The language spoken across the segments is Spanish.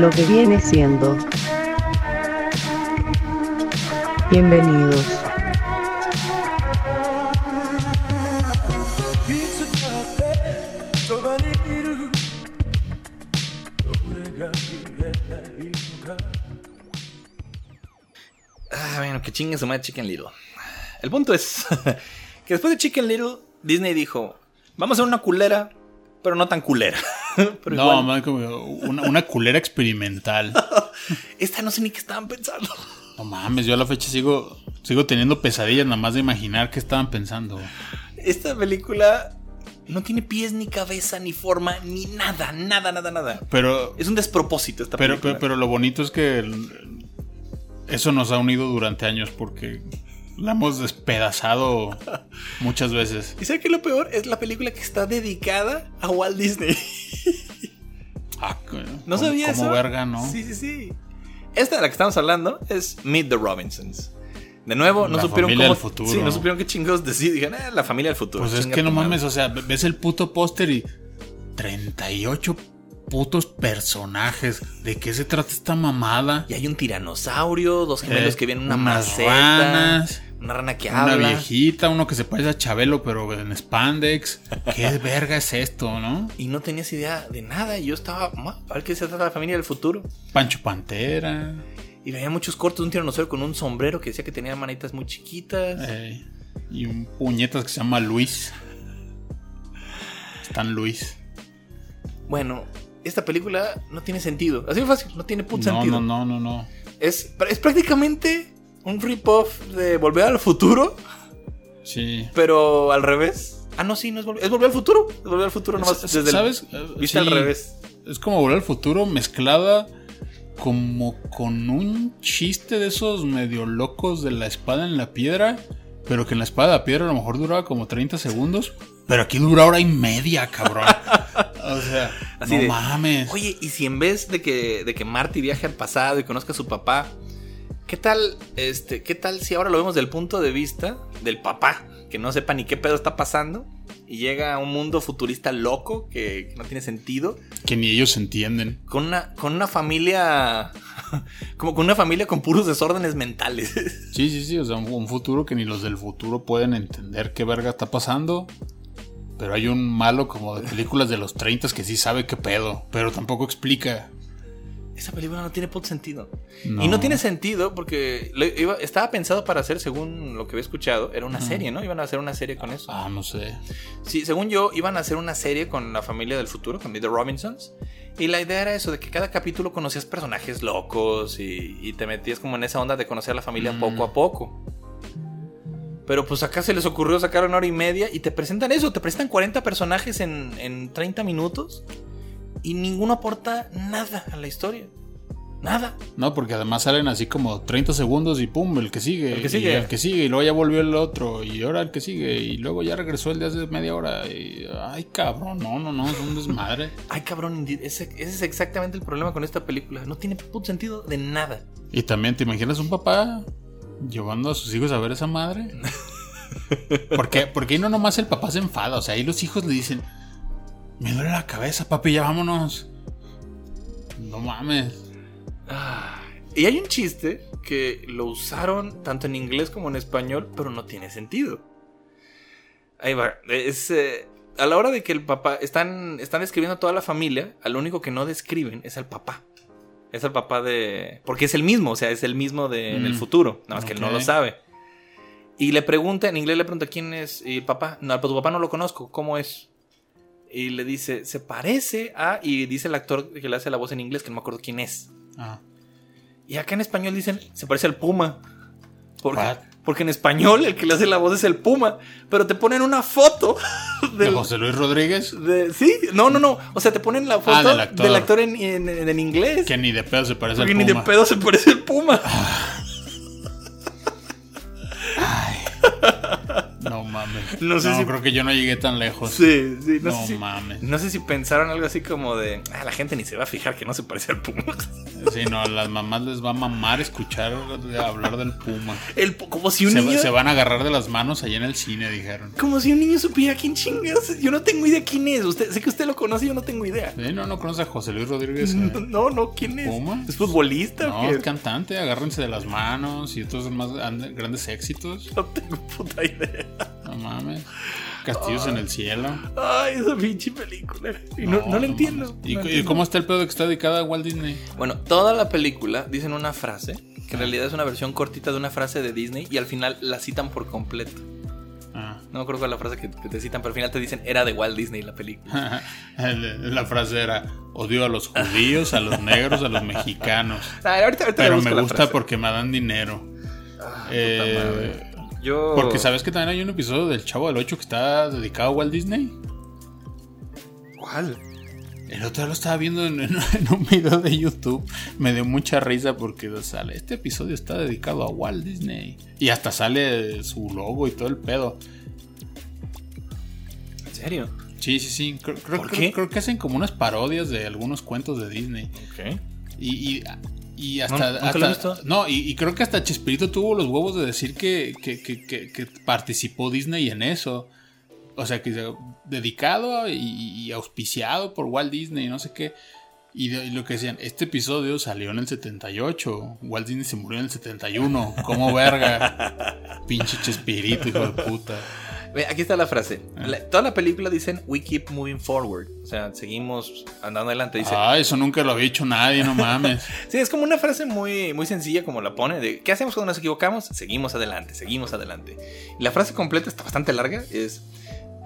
lo que viene siendo. Bienvenidos. Ah, bueno, que chingue su madre Chicken Little. El punto es que después de Chicken Little, Disney dijo: Vamos a hacer una culera, pero no tan culera. Pero No, igual, man, como una, una culera experimental. esta no sé ni qué estaban pensando. No mames, yo a la fecha sigo, sigo teniendo pesadillas nada más de imaginar qué estaban pensando. Esta película no tiene pies, ni cabeza, ni forma, ni nada, nada, nada, nada. Pero, Es un despropósito esta pero, película. pero, pero lo bonito es que el- eso nos ha unido durante años porque la hemos despedazado muchas veces. ¿Y sabes qué es lo peor? Es la película que está dedicada a Walt Disney. Ah, ¿No como- sabía como eso? verga, ¿no? Sí, sí, sí. Esta de la que estamos hablando es Meet the Robinsons. De nuevo, no La supieron familia cómo. del futuro. Sí, no supieron qué chingados decir. Dijeron, eh, la familia del futuro. Pues es que no mames, o sea, ves el puto póster y 38 putos personajes. ¿De qué se trata esta mamada? Y hay un tiranosaurio, dos gemelos Eh, que vienen en una unas maceta, ranas, una rana que Una habla. viejita, uno que se parece a Chabelo, pero en spandex. ¿Qué verga es esto, no? Y no tenías idea de nada. Y yo estaba, "Ma, a ver qué se trata la familia del futuro. Pancho Pantera. Y veía muchos cortos de un tiranosaurio con un sombrero que decía que tenía manitas muy chiquitas. eh, y un puñetas que se llama Luis. Stan Luis. Bueno, esta película no tiene sentido. Así de fácil, no tiene puto No, sentido. no, no, no, no. Es, es prácticamente un rip-off de Volver al Futuro, Sí. pero al revés. Ah, no, sí, no es Volver, es volver al Futuro. Es Volver al Futuro nomás S- desde el- ¿Sabes? Vista sí. al revés. Es como volver al futuro mezclada como con un chiste de esos medio locos de la espada en la piedra. Pero que en la espada de la piedra a lo mejor duraba como 30 segundos. Pero aquí dura hora y media, cabrón. o sea, Así no de, mames. Oye, y si en vez de que, de que Marty viaje al pasado y conozca a su papá, ¿qué tal, este, qué tal si ahora lo vemos del punto de vista del papá? Que no sepa ni qué pedo está pasando y llega a un mundo futurista loco que, que no tiene sentido. Que ni ellos entienden. Con una, con una familia. Como con una familia con puros desórdenes mentales. Sí, sí, sí. O sea, un, un futuro que ni los del futuro pueden entender qué verga está pasando. Pero hay un malo como de películas de los 30 que sí sabe qué pedo. Pero tampoco explica. Esa película no tiene puto sentido. No. Y no tiene sentido porque iba- estaba pensado para hacer, según lo que había escuchado, era una serie, ¿no? Iban a hacer una serie con eso. Ah, no sé. Sí, según yo, iban a hacer una serie con la familia del futuro, con The Robinsons. Y la idea era eso, de que cada capítulo conocías personajes locos y, y te metías como en esa onda de conocer a la familia Mm. poco a poco. Pero pues acá se les ocurrió sacar una hora y media y te presentan eso, te presentan 40 personajes en, en 30 minutos y ninguno aporta nada a la historia. Nada. No, porque además salen así como 30 segundos y pum, el que sigue. El que y sigue. el que sigue. Y luego ya volvió el otro. Y ahora el que sigue. Y luego ya regresó el de hace media hora. Y, ay, cabrón, no, no, no, es un desmadre. Ay, cabrón, ese, ese es exactamente el problema con esta película. No tiene puto sentido de nada. y también, ¿te imaginas un papá llevando a sus hijos a ver esa madre? Porque, porque ahí no nomás el papá se enfada. O sea, ahí los hijos le dicen: Me duele la cabeza, papi, ya vámonos. No mames. Ah, y hay un chiste que lo usaron tanto en inglés como en español, pero no tiene sentido. Ahí va. Es, eh, a la hora de que el papá. Están, están describiendo a toda la familia, al único que no describen es al papá. Es el papá de. Porque es el mismo, o sea, es el mismo de en el Mm, futuro. Nada más que él no lo sabe. Y le pregunta, en inglés le pregunta quién es y el papá. No, pues tu papá no lo conozco, ¿cómo es? Y le dice, se parece a. Y dice el actor que le hace la voz en inglés, que no me acuerdo quién es. Ah, Y acá en español dicen, se parece al Puma. Porque, What? porque en español el que le hace la voz es el Puma. Pero te ponen una foto ¿De del, José Luis Rodríguez? de- sí, no, no, no. O sea, te ponen la foto del actor. del actor en, en- en inglés. Que ni de pedo se parece porque al ni de Puma. pedo se parece al Puma. No No mames. No No, sé si- creo que yo no llegué tan lejos. Sí, sí, no, No sé si, mames. no sé si pensaron algo así como de, ah, la gente ni se va a fijar que no se parece al Puma. Sí, no, a las mamás les va a mamar escuchar hablar del puma. El, como si un Se, niño... se van a agarrar de las manos allá en el cine, dijeron. Como si un niño supiera quién chingas. Yo no tengo idea quién es. Usted, sé que usted lo conoce, yo no tengo idea. Sí, no, no conoce a José Luis Rodríguez. eh? No, no, ¿quién es? ¿Puma? ¿Es futbolista No, es cantante, agárrense de las manos y otros más and- grandes éxitos. No tengo puta idea. No mames. Castillos en el cielo. Ay, esa pinche película. Y no, no, la entiendo. ¿Y, no entiendo. cómo está el pedo que está dedicada a Walt Disney? Bueno, toda la película dicen una frase, que en realidad es una versión cortita de una frase de Disney, y al final la citan por completo. Ah. No me acuerdo cuál es la frase que, te citan, pero al final te dicen era de Walt Disney la película. El- La frase era: odio a los judíos, a los negros, a los mexicanos. Ah, ahorita, Pero me la gusta frase. porque me dan dinero. Ah, puta Eh, madre. Yo. Porque sabes que también hay un episodio del Chavo del 8 que está dedicado a Walt Disney. ¿Cuál? El otro día lo estaba viendo en, en- en un video de YouTube. Me dio mucha risa porque sale. Este episodio está dedicado a Walt Disney. Y hasta sale su logo y todo el pedo. ¿En serio? Sí, sí, sí. Creo, creo- ¿Por creo- qué? creo que hacen como unas parodias de algunos cuentos de Disney. Ok. Y, y, y hasta. No, lo he visto. no, y, y creo que hasta Chespirito tuvo los huevos de decir que, que, que- que- que participó Disney en eso. O sea, que dedicado y, y auspiciado por Walt Disney, no sé qué. Y, de- y lo que decían, este episodio salió en el 78. Walt Disney se murió en el 71. ¿Cómo verga? Pinche Chespirito, hijo de puta. Aquí está la frase. Ah. La- toda la película dicen We keep moving forward. O sea, seguimos andando adelante. Dice. Ah, eso nunca lo había hecho nadie, no mames. Sí, es como una frase muy, muy sencilla como la pone de ¿qué hacemos cuando nos equivocamos? Seguimos adelante, seguimos adelante. Y la frase completa está bastante larga, es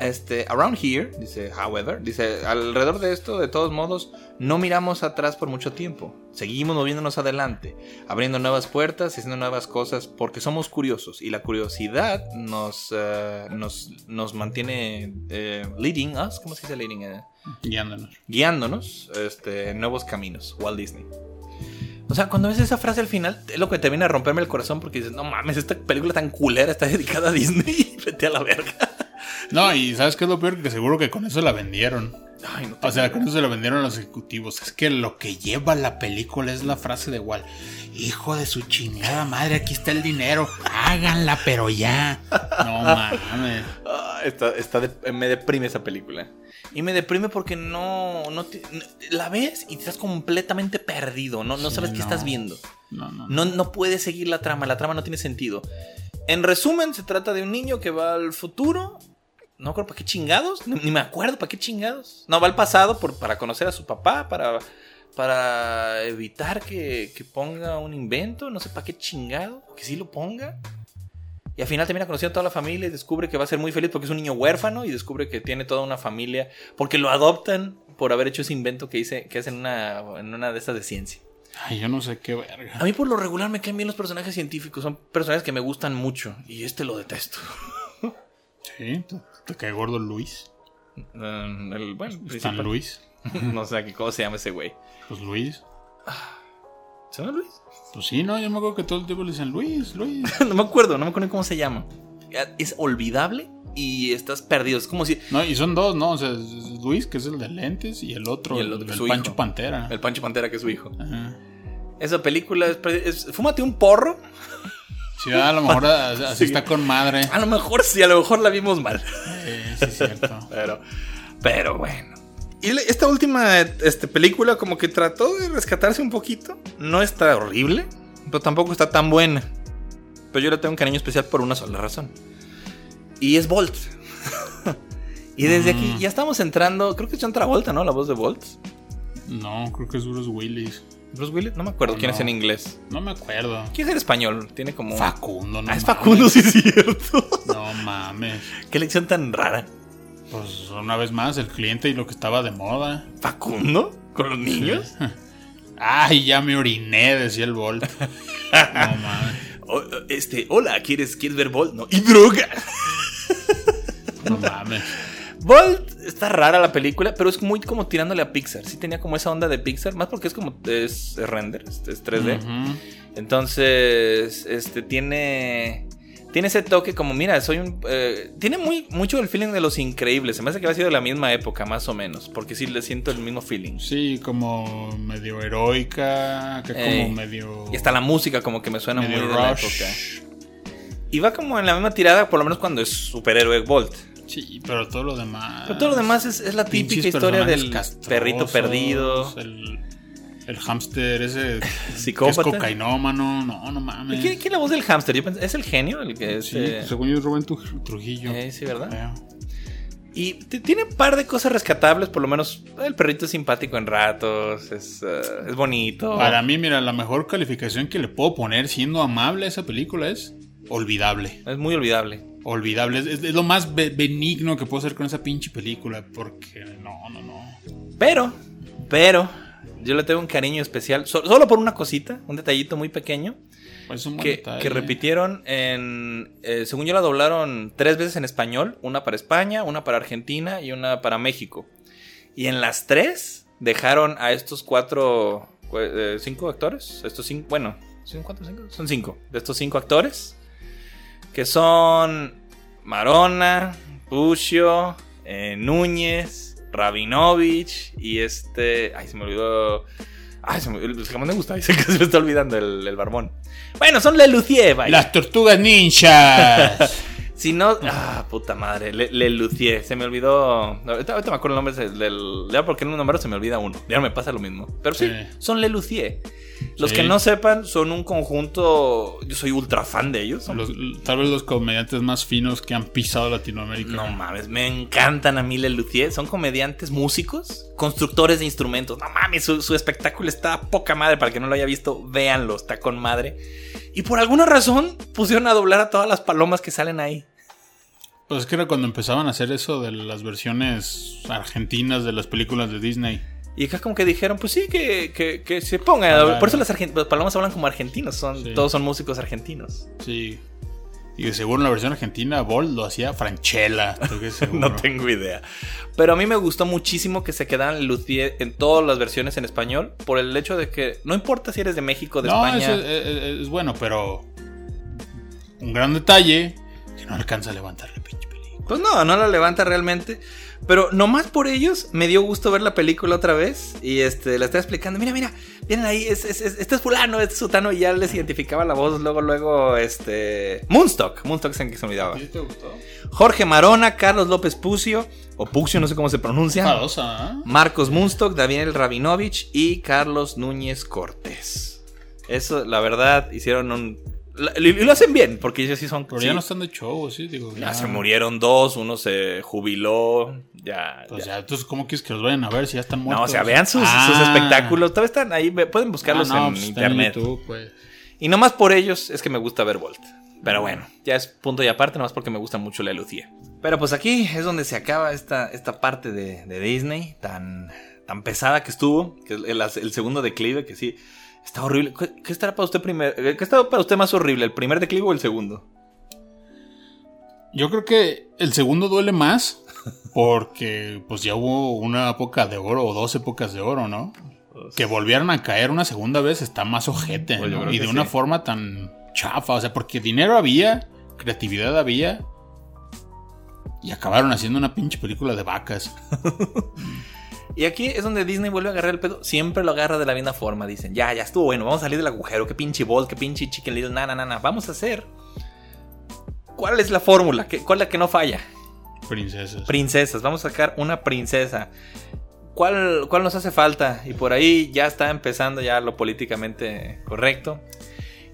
este around here, dice however, dice alrededor de esto de todos modos no miramos atrás por mucho tiempo. Seguimos moviéndonos adelante, abriendo nuevas puertas y haciendo nuevas cosas porque somos curiosos y la curiosidad nos eh, nos, nos mantiene eh, leading us, ¿cómo se dice leading? Eh, Guiándonos. guiándonos este, en nuevos caminos, Walt Disney. O sea, cuando ves esa frase al final, es lo que te viene a romperme el corazón porque dices, no mames, esta película tan culera está dedicada a Disney. Vete a la verga. No, y ¿sabes qué es lo peor? Que seguro que con eso la vendieron. Ay, no O sea, con eso se lo vendieron a los ejecutivos. Es que lo que lleva la película es la frase de Walt. Hijo de su chingada madre, aquí está el dinero. Háganla, pero ya. No mames. Ah, está, está de- me deprime esa película. Y me deprime porque no, no te- no- la ves y estás completamente perdido. No, no Sí, sabes qué estás viendo. No, no. No, no puedes seguir la trama, la trama no tiene sentido. En resumen, se trata de un niño que va al futuro. No creo para qué chingados, ni, ni me acuerdo para qué chingados. No, va al pasado por, para conocer a su papá, para, para evitar que, que ponga un invento, no sé para qué chingado, que sí lo ponga. Y al final termina conociendo a toda la familia y descubre que va a ser muy feliz porque es un niño huérfano y descubre que tiene toda una familia porque lo adoptan por haber hecho ese invento que hice, que hacen en una, en una de estas de ciencia. Ay, yo no sé qué verga. A mí por lo regular me caen bien los personajes científicos, son personajes que me gustan mucho y este lo detesto. Sí, te, cae gordo Luis. Mm, el, bueno, principal- Luis. No sé ¿qué- cómo se llama ese güey. Pues Luis. ¿Se llama Luis? Pues sí, no, yo me acuerdo que todo el tiempo le dicen Luis, Luis. no me acuerdo, no me acuerdo cómo se llama. Es olvidable y estás perdido. Es como si No, y son dos, ¿no? O sea, es Luis, que es el de lentes, y el otro, Y el, el otro, el su Pancho hijo. Pantera. el Pancho Pantera, que es su hijo. Ajá. Esa película es, es- Fúmate un porro. Sí, a lo mejor así Sí. está con madre. A lo mejor sí, a lo mejor la vimos mal. Eh, sí, es cierto. Pero, pero bueno. Y esta última este, película como que trató de rescatarse un poquito. No está horrible, pero tampoco está tan buena. Pero yo le tengo un cariño especial por una sola razón. Y es Bolt. y desde Mm. aquí ya estamos entrando, creo que es John Travolta, ¿no? La voz de Bolt. No, creo que es Bruce Willis. Bruce Willis, no me acuerdo quién es en inglés. No me acuerdo. ¿Quién es en español? Tiene como... Facundo, no ah, es mames. Facundo, sí es cierto. No mames. Qué lección tan rara. Pues una vez más, el cliente y lo que estaba de moda. ¿Facundo? ¿Con los niños? Ay, ya me oriné, decía el Bolt. No mames. O- este, hola, ¿quieres, ¿quieres ver Bolt? No. ¡Y droga! No mames. Bolt está rara la película, pero es muy como tirándole a Pixar. Sí tenía como esa onda de Pixar, más porque es como es, es render, es, es 3D. Ujú. Entonces, este tiene Tiene ese toque como, mira, soy un... eh, tiene muy, mucho el feeling de los increíbles. Se me hace que va a sido de la misma época, más o menos. Porque sí le siento el mismo feeling. Sí, como medio heroica, que como medio. Y hasta la música como que me suena muy medio de la rush. época. Y va como en la misma tirada, por lo menos cuando es superhéroe Bolt. Sí, pero todo lo demás. Pero todo lo demás es, es la típica historia del perrito perdido. El, el hámster ese. que Psicópata. es cocainómano. No, no mames. ¿Quién, es la voz del hámster? Yo pensé- ¿Es el genio? El que es, Sí, eh, según yo es Rubén Tru- Trujillo. eh, sí, ¿verdad? Y tiene un par de cosas rescatables, por lo menos el perrito es simpático en ratos, es, eh, es bonito. Para mí, mira, la mejor calificación que le puedo poner siendo amable a esa película es olvidable. Es muy olvidable. Olvidable. Es, es- es lo más be- benigno que puedo hacer con esa pinche película. Porque no, no, no. Pero, pero, yo le tengo un cariño especial, so- solo por una cosita, un detallito muy pequeño, Es un que, que repitieron en, eh, según yo la doblaron tres veces en español, una para España, una para Argentina y una para México. Y en las tres dejaron a estos cuatro, cu- eh, cinco actores, estos cinco, bueno, ¿son cuántos cinco? Son cinco, de estos cinco actores, que son Marona, Puccio, eh, Núñez, Rabinovich y este, ay, se me olvidó... Ay, se me, el que más me gusta, dice que se me está olvidando el, el barbón. Bueno, son Le Lucier, vaya. Las tortugas ninjas. Si no. Ah, puta madre. Le, Le. Se me olvidó. Ahorita, ahorita me acuerdo el nombre del. ya porque en un número se me olvida uno. Ya no me pasa lo mismo. Pero sí, son Le Lucier. Los Sí. que no sepan, son un conjunto. Yo soy ultra fan de ellos. Los- tal vez los comediantes más finos que han pisado Latinoamérica. No mames, me encantan a mí Le Lucier. Son comediantes, músicos, constructores de instrumentos. No mames, su, su espectáculo está a poca madre. Para el que no lo haya visto, véanlo, está con madre. Y por alguna razón pusieron a doblar a todas las palomas que salen ahí. Pues es que era cuando empezaban a hacer eso de las versiones argentinas de las películas de Disney. Y acá como que dijeron, pues sí, que, que, que se pongan. a- Claro. Por eso las, argen- las palomas hablan como argentinos. Son, Sí. Todos son músicos argentinos. Sí. Y seguro en la versión argentina, Bolt lo hacía Franchella. No tengo idea. Pero a mí me gustó muchísimo que se quedaran Lucier en todas las versiones en español. Por el hecho de que no importa si eres de México, de No, España. eso es, es- es bueno, pero. Un gran detalle que no alcanza a levantar la pinche película. Pues no, no la levanta realmente. Pero nomás por ellos me dio gusto ver la película otra vez. Y este, la estaba explicando. Mira, mira, vienen ahí. Es, es- es- este es fulano, este es sutano. Y ya les identificaba la voz. Luego, luego, este. Moonstock. Moonstock es en que se me olvidaba. te gustó? Jorge Marona, Carlos López Pucio, o Pucio, no sé cómo se pronuncia. ¿eh? Marcos Munstock, Daniel Rabinovich y Carlos Núñez Cortés. Eso, la verdad, hicieron un. Y lo hacen bien, porque ellos sí son. Pero sí, ya no están de show, sí, digo. ya se murieron dos, uno se jubiló. Ya. Pues ya. entonces, ¿cómo quieres que los vayan a ver si ya están muertos? No, o sea, vean sus, Ah. sus espectáculos. Todavía están ahí, pueden buscarlos Ah, no, en pues, en internet. YouTube, pues. Y nomás por ellos es que me gusta ver Volt. Pero bueno, ya es punto y aparte, nomás porque me gusta mucho la Lucía. Pero pues aquí es donde se acaba esta, esta parte de, de Disney tan, tan pesada que estuvo. Que es el, el segundo declive, que sí, está horrible. ¿Qué, qué estará para usted primero? ¿Qué está para usted más horrible? ¿El primer declive o el segundo? Yo creo que el segundo duele más porque pues ya hubo una época de oro o dos épocas de oro, ¿no? Que volvieran a caer una segunda vez está más ojete, Pues Y de una sí. forma tan chafa, o sea, porque dinero había, creatividad había y acabaron haciendo una pinche película de vacas. Y aquí es donde Disney vuelve a agarrar el pedo. Siempre lo agarra de la misma forma. Dicen, ya, ya estuvo bueno, vamos a salir del agujero. Qué pinche Bolt, qué pinche Chicken Little, na, na, na, na. Vamos a hacer. ¿Cuál es la fórmula? ¿Qué- ¿Cuál es la que no falla? Princesas. Princesas, vamos a sacar una princesa. ¿Cuál, ¿Cuál nos hace falta? Y por ahí ya está empezando ya lo políticamente correcto.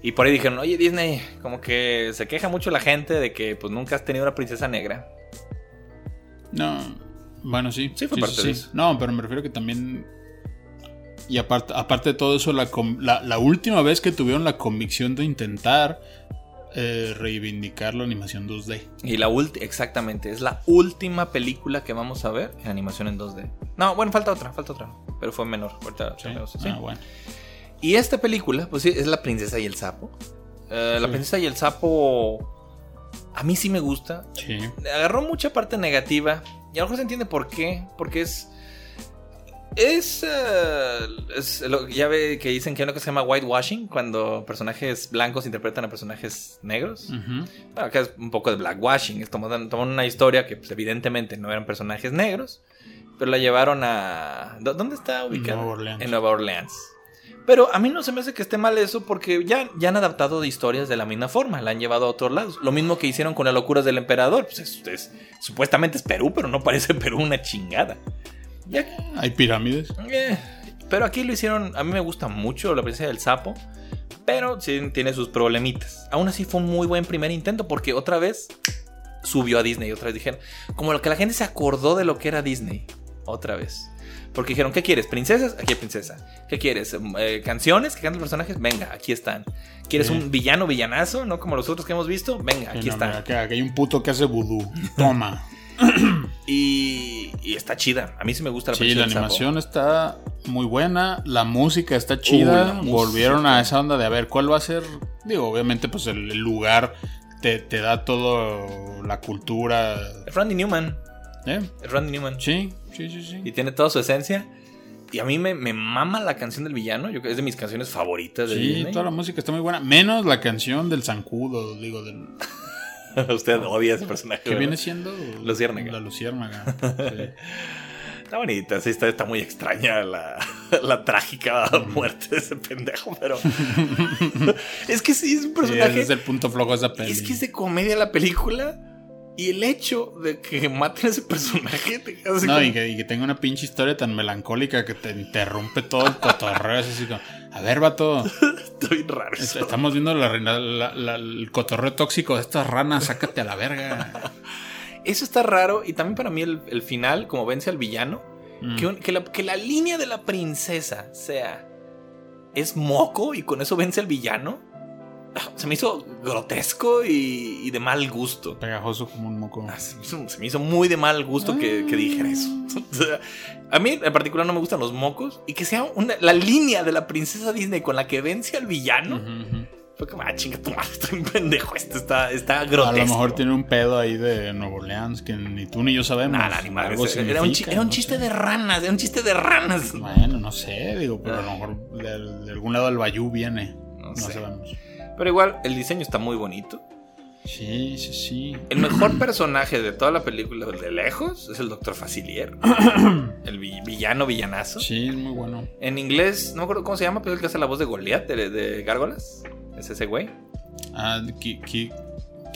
Y por ahí dijeron, oye Disney, como que se queja mucho la gente de que pues nunca has tenido una princesa negra. No, bueno, sí. Sí, fue parte de eso. No, pero me refiero que también. Y aparte, aparte de todo eso, la, la, la última vez que tuvieron la convicción de intentar eh, reivindicar la animación 2D. Y la última, exactamente, es la última película que vamos a ver en animación en 2D. No, bueno, falta otra, falta otra. Pero fue menor. Ahorita ¿sí? Ah, bueno. Y esta película, pues sí, es La Princesa y el Sapo. Eh, la. Princesa y el Sapo. A mí sí me gusta. Agarró mucha parte negativa. Y a lo mejor se entiende por qué. Porque es. Es, eh, es lo- ya ve que dicen que hay cosa que se llama whitewashing, cuando personajes blancos interpretan a personajes negros. Bueno, acá es un poco de blackwashing. Es toman, toman una historia que pues, evidentemente no eran personajes negros, pero la llevaron a... ¿dó- ¿Dónde está ubicada? Nueva Orleans. En Nueva Orleans. Pero a mí no se me hace que esté mal eso porque ya, ya han adaptado de historias de la misma forma, la han llevado a otros lados. Lo mismo que hicieron con las locuras del emperador. Pues es- es- supuestamente es Perú, pero no parece Perú una chingada. Ya Hay pirámides. eh, pero aquí lo hicieron. A mí me gusta mucho la princesa del sapo. Pero sí tiene sus problemitas. Aún así fue un muy buen primer intento. Porque otra vez subió a Disney. Otra vez dijeron. Como lo que la gente se acordó de lo que era Disney. Otra vez. Porque dijeron, ¿qué quieres? ¿Princesas? Aquí hay princesa. ¿Qué quieres? Eh, ¿Canciones que cantan los personajes? Venga, aquí están. ¿Quieres Sí. un villano, villanazo? ¿No? Como los otros que hemos visto. Venga, aquí no, están. hay un puto que hace vudú. Toma. Y, y está chida. A mí sí me gusta la Sí, la animación está muy buena, la música está chida, música. volvieron a esa onda de a ver cuál va a ser, digo, obviamente pues el, lugar te, te da todo la cultura, Es Randy Newman. ¿eh? Es Randy Newman. Sí, sí, sí, sí. Y tiene toda su esencia. Y a mí me, me mama la canción del villano. Yo, es de mis canciones favoritas de Sí, Disney. toda la música está muy buena, menos la canción del zancudo, digo, del, Usted odia ese personaje. que ¿verdad? viene siendo Luciérnaga. La luciérnaga. sí. Está bonita, sí, está, está muy extraña la, la trágica muerte de ese pendejo, pero. es que sí, es un Sí, personaje. ese es el punto flojo de esa peli. es que es de comedia la película. Y el hecho de que maten a ese personaje te No, como- y que, y que tenga una pinche historia tan melancólica que te interrumpe todo el cotorreo. Así como, a ver, vato, bien raro eso. estamos viendo la, reina- la- la- el cotorreo tóxico de estas ranas, sácate a la verga. Eso está raro. Y también para mí el, el final, como vence al villano, Mm. que, un- que la, que la línea de la princesa sea. Es moco y con eso vence al villano. Ah, Se me hizo grotesco y, y de mal gusto. Pegajoso como un moco. Ah, Se me, hizo, se me hizo muy de mal gusto que, que dijera eso. A mí en particular no me gustan los mocos. Y que sea una- la línea de la princesa Disney con la que vence al villano. Ujú, ujú. Fue como, ah, chinga tu madre, estoy un pendejo. Esto está, está A grotesco. lo mejor tiene un pedo ahí de Nueva Orleans que ni tú ni yo sabemos. Nah, nah, ni madre, Algo era, un, chi- significa, era un no chiste sé. de ranas, era un chiste de ranas. Bueno, no sé, digo, pero a lo mejor de, de algún lado del Bayou viene. No No, sé. sabemos. Pero igual, el diseño está muy bonito. Sí, sí, sí. El mejor personaje de toda la película de lejos es el Doctor Facilier. el vi- villano, villanazo. Sí, es muy bueno. En inglés, no me acuerdo cómo se llama, pero es el que hace la voz de Goliath de, de Gárgolas. Es ese güey. Ah, Ki-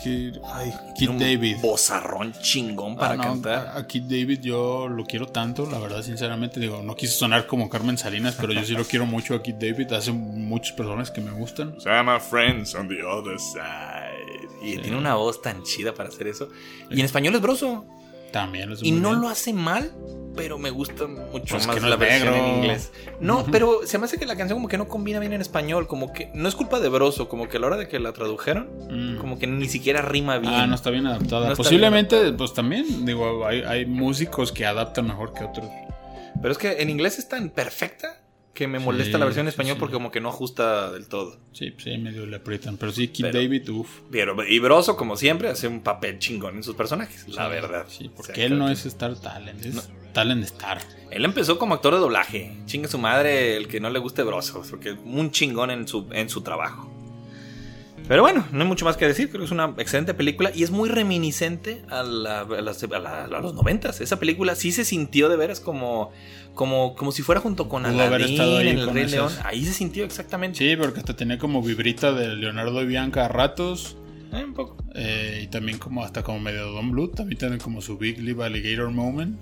Ki- ay, Kid un David. Vozarrón chingón para Ah, no, cantar. A, a Kid David yo lo quiero tanto, la verdad, sinceramente. Digo, no quise sonar como Carmen Salinas, pero yo sí lo quiero mucho a Kid David. Hace muchas personas que me gustan. Se llama Friends on the Other Side. Y Sí. tiene una voz tan chida para hacer eso. Y en español es broso. También es Y no bien. lo hace mal, pero me gusta mucho Pues más que no la versión negro. en inglés. No, pero se me hace que la canción como que no combina bien en español, como que no es culpa de Broso, como que a la hora de que la tradujeron, Mm. como que ni siquiera rima bien. Ah, no está bien adaptada. No Posiblemente, bien adaptada. pues también, digo, hay, hay músicos que adaptan mejor que otros. Pero es que en inglés es tan perfecta que me Sí, molesta la versión en español sí. porque como que no ajusta del todo. Sí, sí, medio le aprietan. Pero sí, Kid Pero- David, uff. Pero, y Broso, como siempre, hace un papel chingón en sus personajes, la verdad. Sí, O porque sea, él no que- es Star Talent, es No. Talent Star. Él empezó como actor de doblaje. Chingue su madre el que no le guste Broso, porque es un chingón en su, en su trabajo. Pero bueno, no hay mucho más que decir. Creo que es una excelente película y es muy reminiscente a, la- a las- a la- a los noventas. Esa película sí se sintió de veras como, como, como si fuera junto con Aladdin en El Rey León. Ahí se sintió exactamente. Sí, porque hasta tenía como vibrita de Leonardo y Bianca a ratos. Eh, un poco. eh, y también como hasta como medio Don Blue. También tienen como su Big Live Alligator Moment.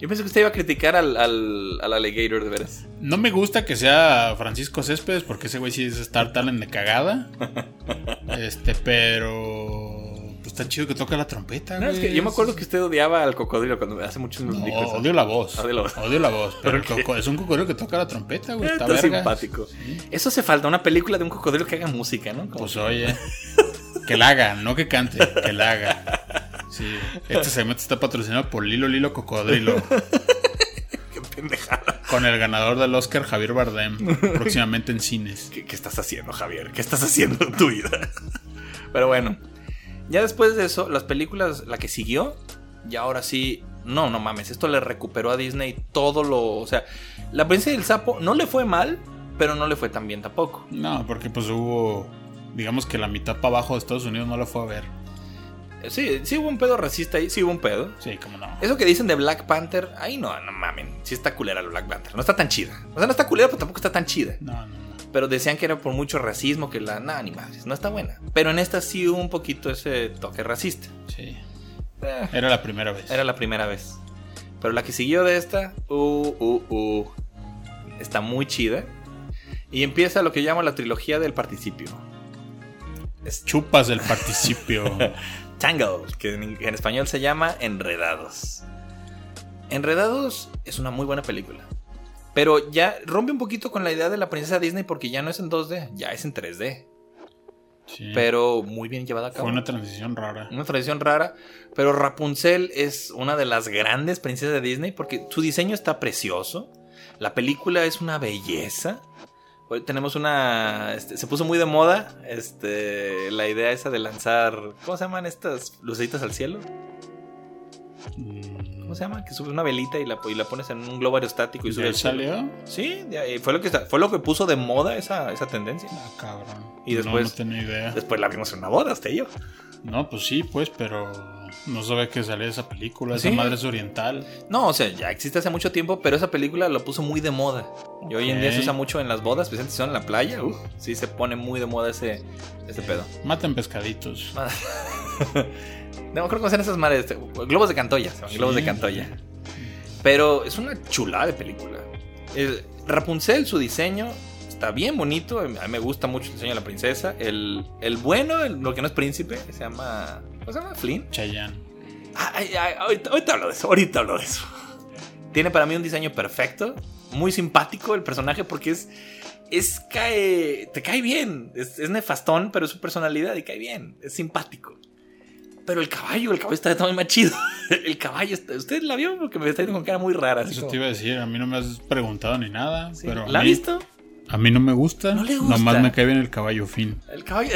Yo pensé que usted iba a criticar al, al, al Alligator, de veras. No me gusta que sea Francisco Céspedes porque ese güey sí es Star Talent de cagada. este, pero... Pues está chido que toca la trompeta, No, es güey. que yo me acuerdo que usted odiaba al cocodrilo cuando hace muchos No, odio la voz. Odio la voz. Odio la voz. Pero el coco- es un cocodrilo que toca la trompeta, güey. Está, Está simpático. Eso hace falta, una película de un cocodrilo que haga música, ¿no? Como- Pues oye, que la haga, no que cante, que la haga. Sí, este segmento está patrocinado por Lilo Lilo Cocodrilo, Qué pendejada. con el ganador del Oscar Javier Bardem, próximamente en cines. ¿Qué, qué estás haciendo, Javier? ¿Qué estás haciendo en tu vida? Pero bueno, ya después de eso, las películas, la que siguió, ya ahora sí No, no mames, esto le recuperó a Disney todo lo... O sea, La Princesa del Sapo no le fue mal, pero no le fue tan bien tampoco. No, porque pues hubo, digamos que la mitad para abajo de Estados Unidos no la fue a ver. Eh, Sí, sí hubo un pedo racista ahí, sí hubo un pedo. Sí, como no. Eso que dicen de Black Panther, ahí no, no mamen, sí está culera la Black Panther, no está tan chida. O sea, no está culera, pero tampoco está tan chida. No, no, no. Pero decían que era por mucho racismo, que la... Nah, ni madres, no está buena. Pero en esta sí hubo un poquito ese toque racista. Sí. Eh, Era la primera vez. Era la primera vez. Pero la que siguió de esta, uh, uh, uh, está muy chida. Y empieza lo que llamo la trilogía del participio. Chupas el participio. Tangle, que en, en español se llama Enredados. Enredados es una muy buena película. Pero ya rompe un poquito con la idea de la princesa Disney porque ya no es en 2D, ya es en 3D. Sí. Pero muy bien llevada a cabo. Fue una transición rara. Una tradición rara, pero Rapunzel es una de las grandes princesas de Disney porque su diseño está precioso. La película es una belleza. Tenemos una. este, se puso muy de moda este, la idea esa de lanzar. ¿Cómo se llaman estas lucecitas al cielo? Mm, ¿Cómo se llama? Que subes una velita y la, y la pones en un globo aerostático y ¿de sube cielo. salió? Sí, ahí- fue lo, que, fue lo que puso de moda esa, esa tendencia. Ah, cabrón. Y No, después- No, tenía idea. Después la vimos en una boda, hasta yo. No, pues sí, pues, pero no sabía que salía esa película. Esa madre es oriental. No, o sea, ya existe hace mucho tiempo, pero esa película lo puso muy de moda. Y hoy en día se usa mucho en las bodas, especialmente si son en la playa. uf, sí se pone muy de moda ese, ese pedo. Maten pescaditos. no, creo que son esas madres. este, globos de Cantoya. Sí. Globos de Cantoya. Pero es una chulada de película. El- Rapunzel, su diseño está bien bonito. A mí me gusta mucho el diseño de la princesa. El, el bueno, el- lo que no es príncipe, se llama. ¿Cómo se llama? Flynn. Chayanne. Ay, ay, ahorita, ahorita hablo de eso, ahorita hablo de eso. Tiene para mí un diseño perfecto, muy simpático el personaje porque es, es cae, te cae bien, es, es nefastón, pero es su personalidad y cae bien, es simpático. Pero el caballo, el caballo está muy más chido. El caballo, está, usted la vio porque me está diciendo con cara muy rara. así Eso como- te iba a decir, a mí no me has preguntado ni nada. Sí. pero ¿La ha mí- visto? A mí no me gusta. ¿No le gusta? Nomás me cae bien el caballo fin. El caballo.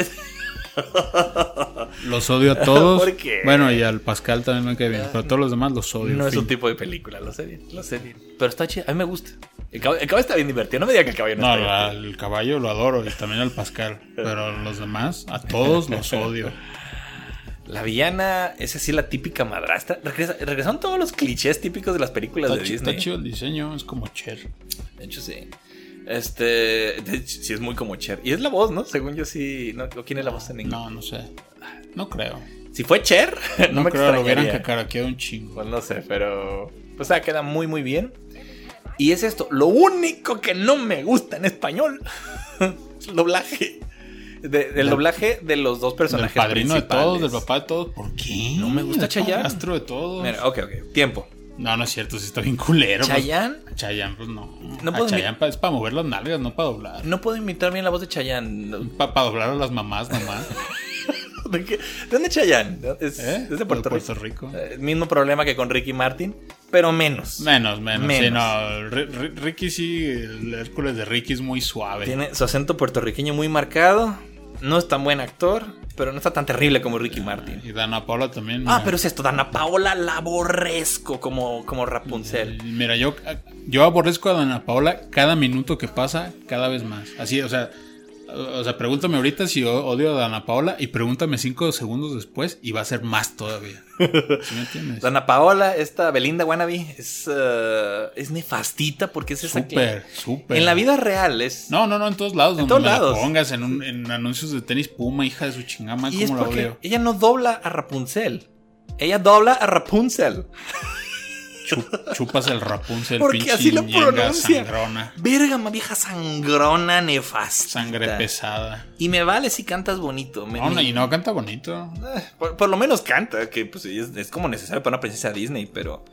Los odio a todos. ¿Por qué? Bueno, y al Pascal también me cae bien. Pero a todos los demás los odio. no es un tipo de película, lo sé bien, lo sé bien. Pero está chido, a mí me gusta. El caballo, el caballo está bien divertido, no me diga que el caballo no, No, está divertido. el caballo lo adoro y también al Pascal. Pero los demás, a todos los odio. La villana, es la típica madrastra. Regresa- regresaron todos los clichés típicos de las películas Está, de Disney. está chido el diseño, es como Cher. De hecho, sí. Este. hecho, sí, es muy como Cher. Y es la voz, ¿no? Según yo, sí. No, ¿Quién es la voz en inglés? No, no sé. No creo. Si fue Cher, no, No, me creo, lo hubieran extrañaría. cacaraqueado un chingo. Pues no sé, pero. O sea, queda muy, muy bien. Y es esto. Lo único que no me gusta en español es el doblaje. De- del Del- doblaje de los dos Del personajes. padrino de todos, del papá de todos. ¿Por qué? No me gusta Chayanne. padrastro de todos. Mira, ok, ok. Tiempo. No, no es cierto, sí está bien culero. pues. Chayanne. Chayanne, pues no. No puedo Chayanne es para mover las nalgas, no para doblar. No puedo imitar bien la voz de Chayanne. Para doblar a las mamás nomás. ¿De, qué- ¿de dónde es Chayanne? ¿Es, ¿Eh? es de Puerto, Puerto Rico. Rico. Eh, mismo problema que con Ricky Martin, pero menos. Menos, menos. Sí, no. Ri- Ri- Ricky sí, el Hércules de Ricky es muy suave. Tiene su acento puertorriqueño muy marcado. No es tan buen actor, pero no está tan terrible como Ricky Martin. Y Dana Paula también. Ah, pero es esto, Dana Paola la aborrezco como, como Rapunzel. Mira, yo, yo aborrezco a Dana Paola cada minuto que pasa, cada vez más. Así, o sea, o sea, pregúntame ahorita si odio a Dana Paola y pregúntame cinco segundos después y va a ser más todavía. ¿Sí me entiendes? Dana Paola, esta Belinda Wannabe, es, eh, es nefastita porque es esa que- Súper, súper. En la vida real es... No, no, no, en todos lados. En donde todos me la lados. pongas en, un- en anuncios de tenis Puma, hija de su chingama, como la odio. ella no dobla a Rapunzel. Ella dobla a Rapunzel. Chup- chupas el Rapunzel, Porque pinche así lo pronuncia. sangrona. Verga, ma vieja sangrona, nefasta. Sangre pesada. Y me vale si cantas bonito. me- No, no, me- y no canta bonito. Eh, por, por lo menos canta, que pues es, es como necesario para una princesa Disney, pero.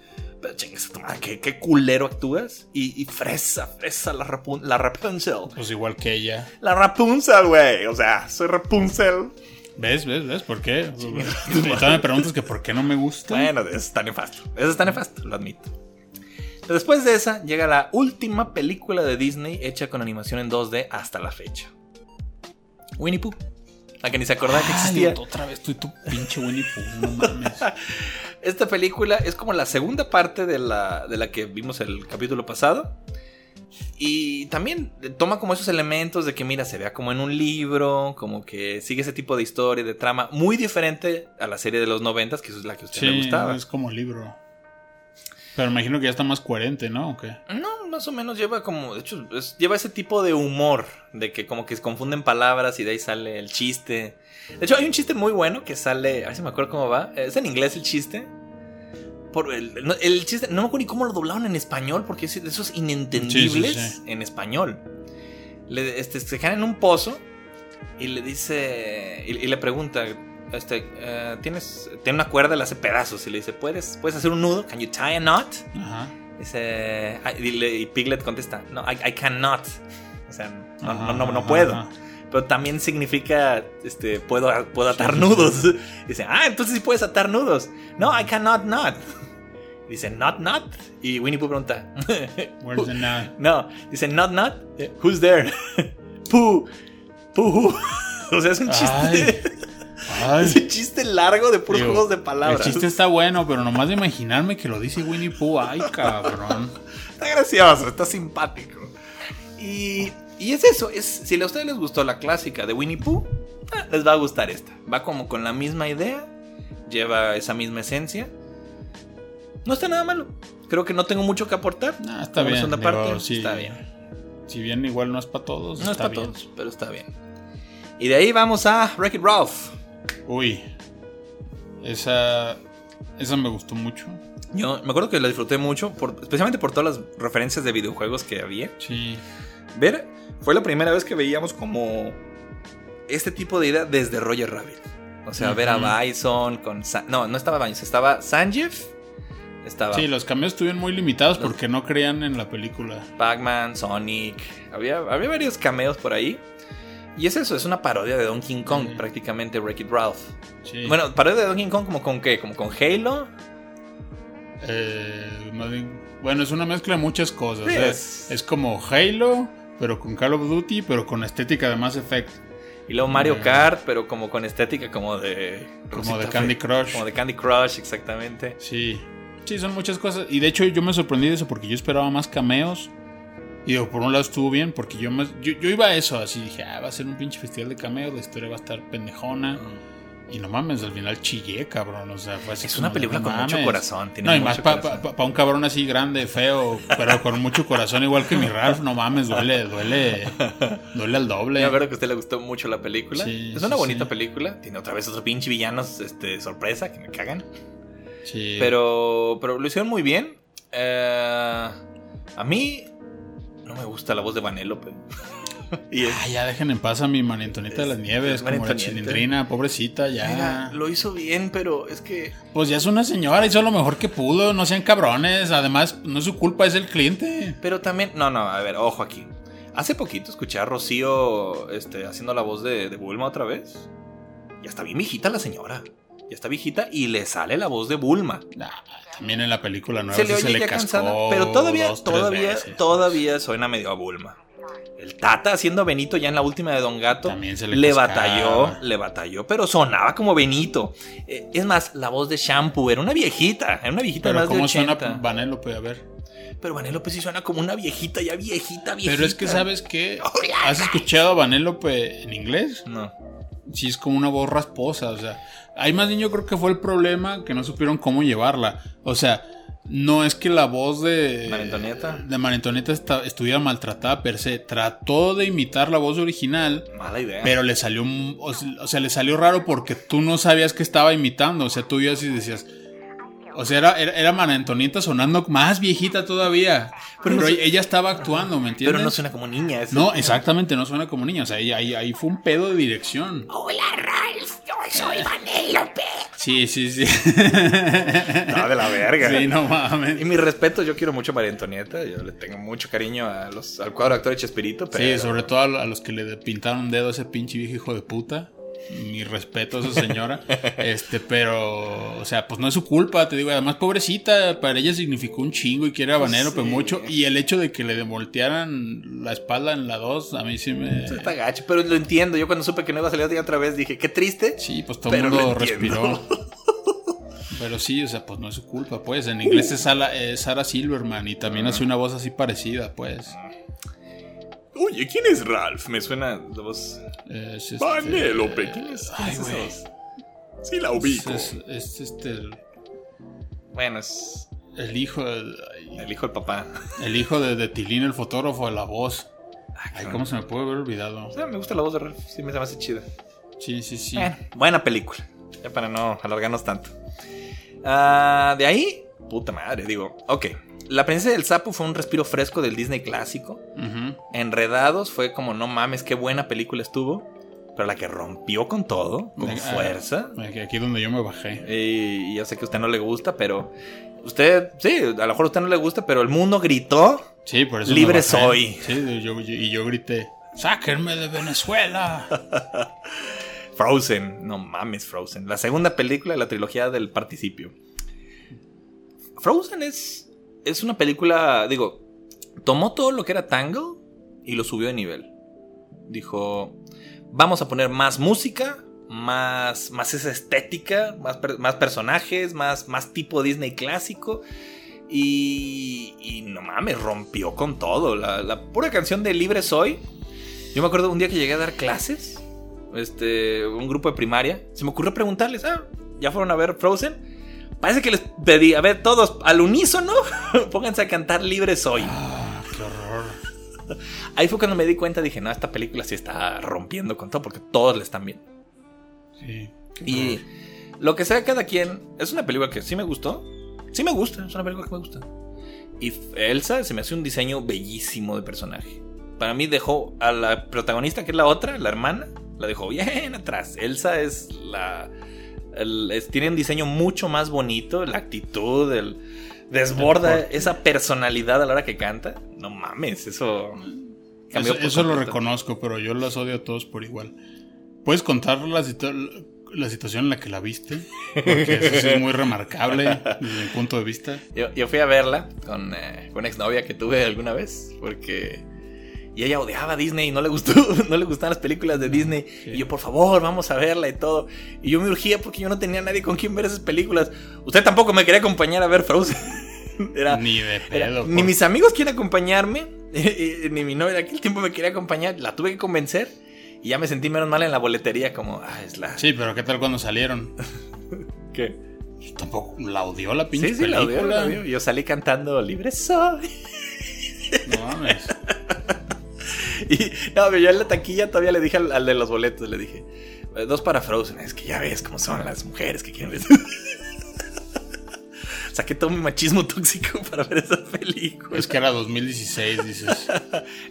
Pero chingas qué, qué culero actúas. Y, y fresa, fresa la, Rapun- la Rapunzel. Pues igual que ella. La Rapunzel, güey. O sea, soy Rapunzel. ¿Ves? ¿Ves? ¿Ves? ¿Por qué? Y todavía me preguntas que por qué no me gusta. Bueno, eso está nefasto. Eso está nefasto, lo admito. Después de esa, llega la última película de Disney hecha con animación en 2D hasta la fecha. Winnie Pooh. La que ni se acordaba que Ay, existía. otra vez estoy tu pinche Winnie Pooh, no mames. esta película es como la segunda parte de la, de la que vimos el capítulo pasado. Y también toma como esos elementos de que, mira, se vea como en un libro, como que sigue ese tipo de historia, de trama, muy diferente a la serie de los noventas, que es la que a usted le gustaba. es como libro. Pero imagino que ya está más coherente, ¿no? ¿O qué? No, más o menos lleva como, de hecho, es- lleva ese tipo de humor, de que como que se confunden palabras y de ahí sale el chiste. De hecho, hay un chiste muy bueno que sale, a ver si me acuerdo cómo va, es en inglés el chiste. Por el, no, el chiste, no me acuerdo ni cómo lo doblaron en español, porque es de esos inentendibles Sí, sí, sí. en español. Le, este, se quedan en un pozo y le dice, y, y le pregunta, este, eh, tienes, tiene una cuerda, le hace pedazos y le dice, ¿puedes, ¿puedes hacer un nudo? ¿Can you tie a knot? Ajá. Dice, ah, y, le- y Piglet contesta, no, I, I cannot. O sea, no, Ajá, no, no, no puedo. ajá. Pero también significa, este, puedo, puedo atar nudos. Dice, ah, entonces sí puedes atar nudos. No, I cannot not. Dice, not, not. Y Winnie Pooh pregunta, Where's the knot? no, dice, not, not. Eh, Who's there? Pooh. Pooh. O sea, es un chiste. Ay. Ay. Es un chiste largo de puros Digo, juegos de palabras. El chiste está bueno, pero nomás de imaginarme que lo dice Winnie Pooh. Ay, cabrón. Está gracioso, está simpático. Y, y es eso, es, si a ustedes les gustó la clásica de Winnie Pooh, ah, les va a gustar esta. Va como con la misma idea, lleva esa misma esencia. No está nada malo. Creo que no tengo mucho que aportar. Nah, está bien. segunda digo, parte, sí. está bien. Si bien igual no es para todos, No es para todos, pero está bien. Y de ahí vamos a Wreck-It Ralph. Uy. Esa. Esa me gustó mucho. Yo me acuerdo que la disfruté mucho, por- especialmente por todas las referencias de videojuegos que había. Sí. Ver, fue la primera vez que veíamos como este tipo de idea desde Roger Rabbit. O sea, ver a. Bison con... Sa- no, no estaba Bison, estaba Sanjeev, estaba Sí, los cambios estuvieron muy limitados porque no creían en la película. Pac-Man, Sonic. Había, había varios cameos por ahí. Y es eso, es una parodia de Donkey Kong, prácticamente Wreck-It Ralph. Sí. Bueno, parodia de Donkey Kong como con qué, como con Halo. Eh, más bien- bueno, es una mezcla de muchas cosas. Sí, es- es... como Halo, pero con Call of Duty, pero con estética de Mass Effect. Y luego Mario Mm. Kart, pero como con estética como de... Como Rosita de Candy Fe- Crush. Como de Candy Crush, exactamente. Sí. Sí, son muchas cosas. Y de hecho yo me sorprendí de eso porque yo esperaba más cameos. Y digo, por un lado estuvo bien porque yo, más, yo, yo iba a eso, así dije, ah, va a ser un pinche festival de cameos, la historia va a estar pendejona. Y no mames, al final chillé, cabrón. O sea, fue así Es una película con mucho corazón. Tiene No, y más para corazón. un cabrón así grande, feo, pero con mucho corazón, igual que mi Ralph, no mames, duele, duele, duele al doble. Yo creo que a usted le gustó mucho la película. Sí, es una sí, bonita sí. película. Tiene otra vez otros pinche villanos este, sorpresa que me cagan. Sí. Pero, pero lo hicieron muy bien. Eh, a mí no me gusta la voz de Vanélope. y es- Ah, ya dejen en paz a mi María Antonieta de las Es- Nieves, como la chilindrina, pobrecita, ya. mira, lo hizo bien, pero es que Pues ya es una señora, hizo lo mejor que pudo, no sean cabrones. Además, no es su culpa, es el cliente. Pero también, no, no, a ver, ojo aquí. Hace poquito escuché a Rocío este, haciendo la voz de, de Bulma otra vez. Ya está bien viejita la señora. Ya está viejita y le sale la voz de Bulma. Ah, también en la película nueva Se sí le se oye le ya cascó cansada. Pero todavía, dos, todavía, veces. todavía suena medio a Bulma. El Tata haciendo Benito ya en la última de Don Gato. También se le le batalló, le batalló, pero sonaba como Benito. Eh, es más, la voz de Shampoo era una viejita, era una viejita de Pero más de ¿cómo 80. suena Vanélope? A ver. Pero Vanellope sí suena como una viejita, ya viejita, viejita. Pero es que, ¿sabes qué? ¿Has escuchado a Vanélope en inglés? No. Sí, es como una voz rasposa, o sea. Ahí más bien yo creo que fue el problema que no supieron cómo llevarla. O sea, no es que la voz de... María Antonieta. De esta- estuviera maltratada per se. Trató de imitar la voz original, Mala idea. pero le salió... un- O sea, o sea, le salió raro porque tú no sabías que estaba imitando. O sea, tú ibas y decías... O sea, era, era, era María Antonieta sonando más viejita todavía. Pero Pero, no sé- ella estaba actuando, ¿me entiendes? Pero no suena como niña. es- No, exactamente, no suena como niña. O sea, ahí, ahí, ahí fue un pedo de dirección. Hola, Ralph. Yo soy Vanellope. Sí, sí, sí. No, de la verga. Sí, no Y mames. mi respeto, yo quiero mucho a María Antonieta. Yo le tengo mucho cariño a los, al cuadro de actor de Chespirito. Pero... Sí, sobre todo a a los que le pintaron un dedo a ese pinche viejo hijo de puta. Mi respeto a esa señora. este, pero, o sea, pues no es su culpa, te digo. Además, pobrecita, para ella significó un chingo y quiere a Pues Vanellope sí. mucho. Y el hecho de que le voltearan la espalda en la 2, a mí sí me. Está gacho, pero lo entiendo. Yo cuando supe que no iba a salir otra vez dije, qué triste. Sí, pues todo el Pero mundo respiró. Pero sí, o sea, pues no es su culpa, pues. En inglés es, Sarah Silverman y también hace una voz así parecida, pues. Oye, ¿quién es Ralph? Me suena la voz. Es este- Vanellope, ¿quién es? ¿Quién Ay, es güey. voz? Sí, la Es, ubico. es- es este el, Bueno, es el hijo ay, el hijo del papá. el hijo de, de Tilín, el fotógrafo de la voz. Ay, Ay, ¿cómo se me puede haber olvidado? O sea, me gusta la voz de Ralph. Sí, me hace chida. Sí, sí, sí. Bueno, buena película. Ya para no alargarnos tanto. Ah, de ahí, puta madre, digo, ok. La princesa del sapo fue un respiro fresco del Disney clásico. Enredados fue como, no mames, qué buena película estuvo. Pero la que rompió con todo, con Ah, fuerza. Aquí, aquí donde yo me bajé. Y ya sé que a usted no le gusta, pero. Usted, sí, a lo mejor a usted no le gusta, pero el mundo gritó. Sí, por eso. Libre soy. Sí, yo- yo- y yo grité: ¡Sáquenme de Venezuela! Frozen, no mames, Frozen. La segunda película de la trilogía del participio. Frozen es, es una película, digo, tomó todo lo que era Tangle y lo subió de nivel. Dijo, vamos a poner más música, más, más esa estética, más, más personajes, más, más tipo Disney clásico. Y, y no mames, rompió con todo. La, la pura canción de Libre Soy. Yo me acuerdo un día que llegué a dar clases este, un grupo de primaria, se me ocurrió preguntarles, ah, ¿ya fueron a ver Frozen? Parece que les pedí, a ver, todos al unísono, pónganse a cantar Libre Soy. ¡Ah, qué horror! Ahí fue cuando me di cuenta, dije, no, esta película sí está rompiendo con todo, porque todos le están viendo. Sí. Y horror. lo que sea cada quien, es una película que sí me gustó, sí me gusta, es una película que me gusta. Y Elsa se me hace un diseño bellísimo de personaje. Para mí dejó a la protagonista, que es la otra, la hermana, la dejó bien atrás. Elsa es la... el- es- tiene un diseño mucho más bonito, la actitud, el desborda El esa personalidad a la hora que canta. No mames, eso cambió Eso, eso lo reconozco, pero yo las odio a todos por igual. ¿Puedes contar la, situ- la situación en la que la viste? Porque eso es muy remarcable desde mi punto de vista. Yo, yo fui a verla con, eh, con una exnovia que tuve alguna vez, porque... Y ella odiaba Disney y no le gustó, no le gustaban las películas de Disney. sí. Y yo, por favor, vamos a verla y todo. Y yo me urgía porque yo no tenía nadie con quien ver esas películas. Usted tampoco me quería acompañar a ver Frozen. Era, Ni de era- pedo. ni mis amigos quieren acompañarme, ni mi novia de aquel tiempo me quería acompañar. La tuve que convencer y ya me sentí menos mal en la boletería, como, ah, es la. Sí, pero ¿qué tal cuando salieron? ¿Qué? Tampoco la odió la pinche Sí, sí, la odió, la odió. Y Yo salí cantando Libre soy. No mames. Y no, yo en la taquilla todavía le dije al, al de los boletos, le dije, "Eh, dos para Frozen, es que ya ves cómo son las mujeres que quieren ver. Saqué todo mi machismo tóxico para ver esa película. Es que era 2016, dices.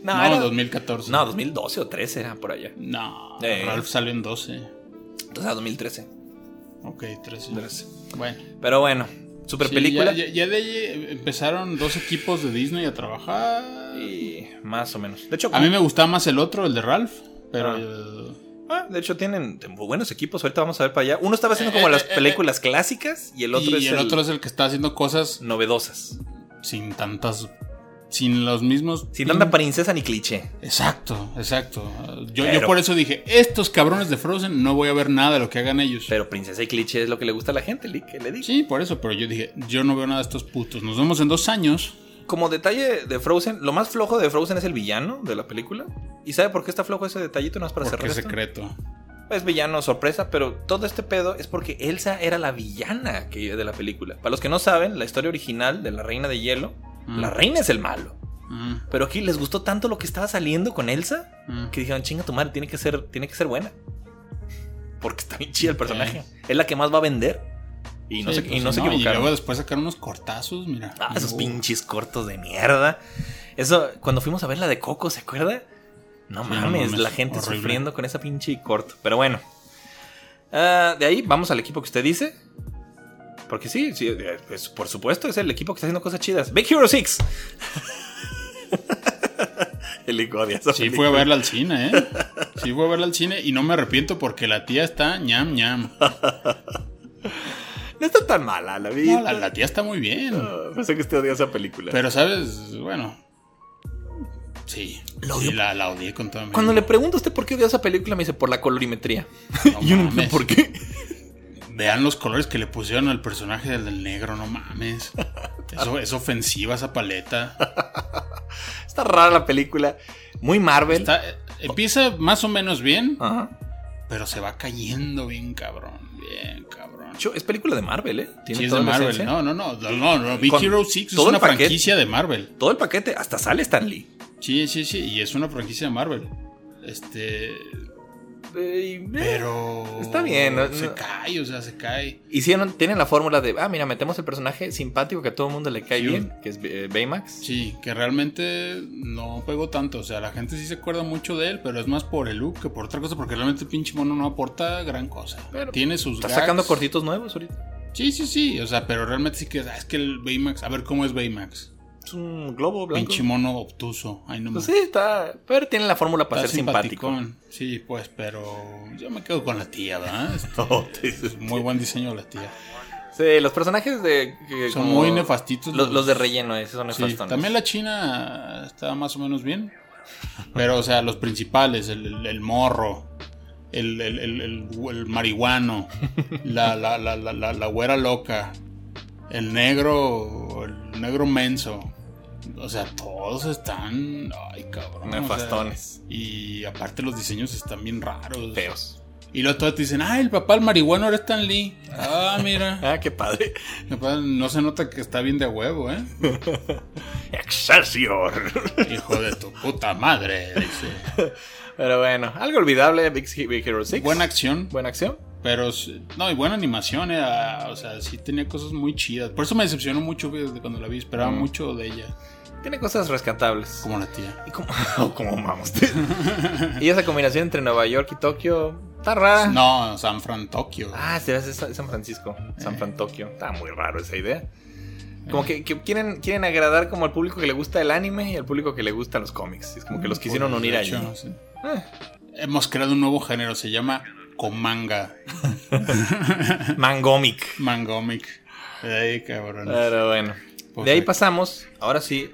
no, No, era- 2014. no, 2012 o 13 era por allá. No, Eh. Ralph salió en 12. Entonces era 2013. Ok, 13. 13. Bueno. Pero bueno, super Sí, película. Ya, ya- ya de ahí empezaron dos equipos de Disney a trabajar. Y más o menos. De hecho, A mí me gustaba más el otro, el de Ralph. Pero. Ah. eh, ah, de hecho tienen buenos equipos. Ahorita vamos a ver para allá. Uno estaba haciendo como Eh, las eh, eh, películas clásicas y el otro y es el otro es el que está haciendo cosas novedosas. sin tantas. Sin los mismos. Sin tanta princesa ni cliché. Exacto, exacto. Yo, por eso dije: Estos cabrones de Frozen no voy a ver nada de lo que hagan ellos. Pero princesa y cliché es lo que le gusta a la gente, que le digo. Sí, por eso, pero yo dije: Yo no veo nada de estos putos. Nos vemos en dos años. Como detalle de Frozen, lo más flojo de Frozen es el villano de la película. ¿Y sabe por qué está flojo ese detallito? No es para es cerrar esto? secreto. Es villano, sorpresa, pero todo este pedo es porque Elsa era la villana que, de la película. Para los que no saben, la historia original de la Reina de Hielo, Mm. la reina es el malo. Mm, Pero aquí les gustó tanto lo que estaba saliendo con Elsa mm. que dijeron, chinga tu madre, tiene que ser, tiene que ser buena. Porque está bien chida el personaje. Es la que más va a vender. Y no, Sí, se, pues y no se Y luego después sacaron unos cortazos, mira. Ah, esos pinches cortos de mierda. Eso, cuando fuimos a ver la de Coco, ¿se acuerda? No Sí, no mames, mames, la gente horrible. sufriendo con esa pinche corto. Pero bueno. Ah, de ahí vamos al equipo que usted dice. Porque sí, sí eh, pues, por supuesto, es el equipo que está haciendo cosas chidas. Big Hero 6. el Sí, película. fui a verla al cine, ¿eh? Sí, fui a verla al cine y no me arrepiento porque la tía está ñam ñam. No está tan mala la vida. No, la, la tía está muy bien. Ah, pensé que usted odia esa película. Pero, ¿sabes? Bueno. Sí. Lo sí, odio. la, la odié con toda mi Cuando le pregunto a usted por qué odia esa película, me dice por la colorimetría. No y yo no por qué. Vean los colores que le pusieron al personaje del, del negro, no mames. Eso es ofensiva esa paleta. Está rara la película. Muy Marvel. Está- empieza más o menos bien, Ajá. pero se va cayendo bien cabrón. Bien cabrón. Hecho, es película de Marvel, ¿eh? Tiene Sí, es de Marvel. No, no, no. No, no. Big Con Hero 6 es una paquete. franquicia de Marvel. Todo el paquete, hasta sale Stan Lee. Sí, sí, sí. Y es una franquicia de Marvel. Este. Eh, Pero. Está bien, no- Se no- cae, o sea, se cae. Hicieron, tienen la fórmula de, ah, mira, metemos el personaje simpático que a todo el mundo le cae Sí. bien, que es eh, Baymax. Sí, que realmente no pegó tanto. O sea, la gente sí se acuerda mucho de él, pero es más por el look que por otra cosa, porque realmente el pinche mono no aporta gran cosa. Pero Tiene sus. Está gags. sacando cortitos nuevos ahorita. Sí, sí, sí. O sea, pero realmente sí que ah, es que el Baymax. A ver cómo es Baymax. Es un globo blanco. Pinche mono obtuso. Ay, no Pues sí, está. Pero tiene la fórmula para Está ser simpático. Sí, pues, pero yo me quedo con la tía, ¿verdad? Este, No, es muy buen diseño la tía. Sí, los personajes de. que Son muy nefastitos. Los, los de relleno, esos son Sí, nefastones. también la china está más o menos bien. Pero, o sea, los principales, el, el- el morro, el, el- el- el- el marihuano, la, la, la, la, la- la güera loca, el negro, el negro menso. O sea, todos están. Ay, cabrón. o sea, Nefastones. y aparte los diseños están bien raros. Feos. Y luego todos te dicen, ah, el papá del marihuano era Stan Lee. Ah, mira. Ah, qué padre. No se nota que está bien de huevo, ¿eh? Excelsior. Hijo de tu puta madre, dice. Pero bueno, algo olvidable, Big, Big Hero 6. Buena acción, Buena acción. pero no, y buena animación, eh, ah, o sea, sí tenía cosas muy chidas. Por eso me decepcionó mucho desde cuando la vi, esperaba Mm. mucho de ella, Tiene cosas rescatables. como la tía. Y como, como vamos. y esa combinación entre Nueva York y Tokio está rara. No, San Fran Tokio. Ah, sí, es San Francisco. San Eh. Fran Tokio. Está muy raro esa idea. Como que, que quieren, quieren agradar como al público que le gusta el anime y al público que le gustan los cómics. Es como que los quisieron Pues, unir hecho, sí. Eh, Hemos creado un nuevo género, se llama Comanga, Mangomic. Mangomic. Ay, cabrón. Pero bueno. Pues de ahí pasamos. Ahora sí.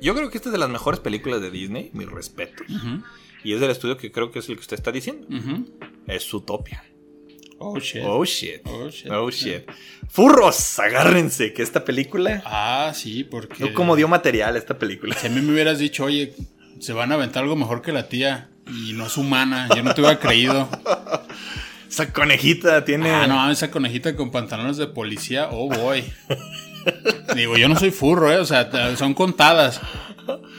Yo creo que esta es de las mejores películas de Disney. Mi respeto. Ujú, Y es del estudio que creo que es el que usted está diciendo. Es Zootopia. Oh, shit. Oh shit. Oh, shit. Oh shit. Furros, agárrense que esta película. Ah, sí, porque... No como dio material esta película. Si a mí me hubieras dicho, oye, se van a aventar algo mejor que la tía y no es humana, yo no te hubiera creído. Esa conejita tiene. Ah, no, esa conejita con pantalones de policía, oh boy. Digo, yo no soy furro, ¿eh? O sea, son contadas.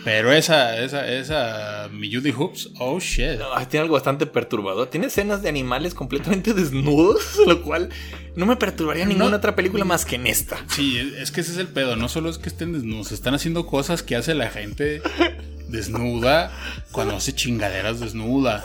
Pero esa, esa, esa, mi Judy Hoops, oh shit. Ay, tiene algo bastante perturbador. Tiene escenas de animales completamente desnudos, lo cual no me perturbaría en ninguna otra película más que en esta. Sí, es que ese es el pedo. No solo es que estén desnudos, están haciendo cosas que hace la gente desnuda cuando hace chingaderas desnuda.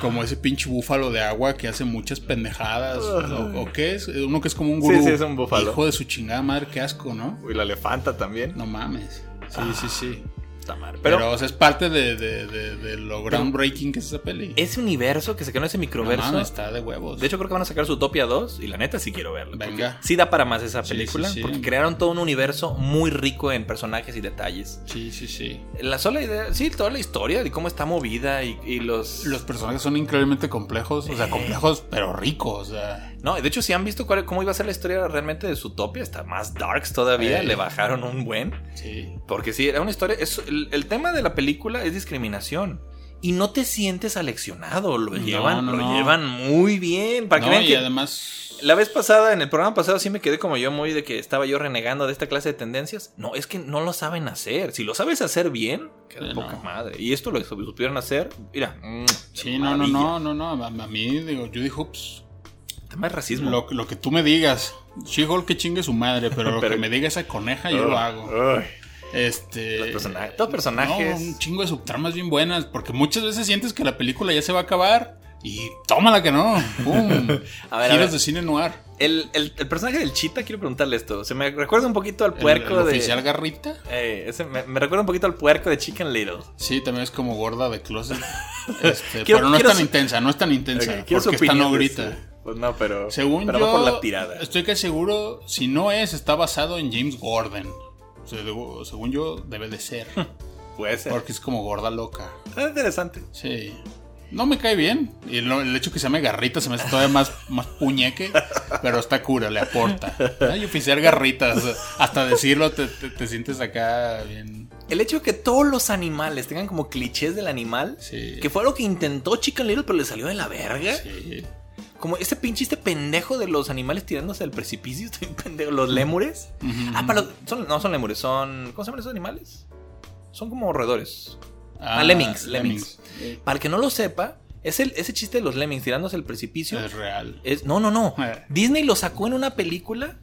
Como ese pinche búfalo de agua que hace muchas pendejadas. ¿O, o qué es? Uno que es como un Sí, gurú. sí, es un búfalo. Hijo de su chingada madre, qué asco, ¿no? Uy, la elefanta también. No mames. Sí, sí, sí. Está mal. Pero, Pero, o sea, es parte de, de- de- de lo groundbreaking que es esa peli. ese universo que se quedó en ese No microverso. mames, está de huevos. de hecho, creo que van a sacar su Utopia 2 y la neta sí quiero verla. Venga. Sí da para más esa película. sí, sí. Porque crearon todo un universo muy rico en personajes y detalles. sí, sí, sí. La sola idea, sí, toda la historia de cómo está movida y, y los... Los personajes son increíblemente complejos. O sea, complejos, pero ricos. O sea. No, de hecho, si han visto cuál- cómo iba a ser la historia realmente de Zootopia, está más darks todavía, Eh. le bajaron un buen. Sí. Porque sí, era una historia. es- el, el tema de la película es discriminación. Y no te sientes aleccionado, lo llevan, no, lo no. llevan muy bien. Para que vean y que además. la vez pasada, en el programa pasado, sí me quedé como yo muy de que estaba yo renegando de esta clase de tendencias. No, es que no lo saben hacer. Si lo sabes hacer bien, Sí, poca madre. Y esto lo supieron hacer, mira. mm, Sí, no, no, no, no, no. A, mí, digo, Judy Hoops. Tema de racismo. Lo, lo que tú me digas. She-Hulk que chingue su madre, pero lo Pero- que me diga esa coneja, yo lo hago. Ay. Este. Los personajes- todos personajes. No, un chingo de subtramas bien buenas. Porque muchas veces sientes que la película ya se va a acabar. Y tómala que no. ¡Pum! A ver, a Giros ver. de cine noir. El, el- el personaje del Chita, quiero preguntarle esto. Se me recuerda un poquito al puerco el de. oficial Garrita. Eh, ese me, me recuerda un poquito al puerco de Chicken Little. Sí, también es como gorda de closet. Este, Quiero- pero no es tan su- intensa, no es tan intensa. Quiero porque grita. eso. Pues no, pero. Según pero yo, va por la tirada. estoy casi seguro, si no es, está basado en James Gordon. O sea, debo- según yo, debe de ser. Puede ser. Porque es como gorda loca. Ah, interesante. Sí. No me cae bien. Y lo- el hecho que se llame Garrita se me hace todavía más, más puñeque. Pero está cura, le aporta. Ay, oficial Garrita. o sea, hasta decirlo te, te- te sientes acá bien. El hecho de que todos los animales tengan como clichés del animal, Sí. que fue algo que intentó Chicken Little, pero le salió de la verga. Sí. Como ese pinche este pendejo de los animales tirándose del precipicio, estoy pendejo, los lémures. Ah, para los- son, no son lémures, son. ¿Cómo se llaman esos animales? Son como roedores. Ah, lemmings, lemmings. Para el que no lo sepa, es el, ese chiste de los lemmings tirándose del precipicio. Es real. Es, no, no, no. Eh. Disney lo sacó en una película.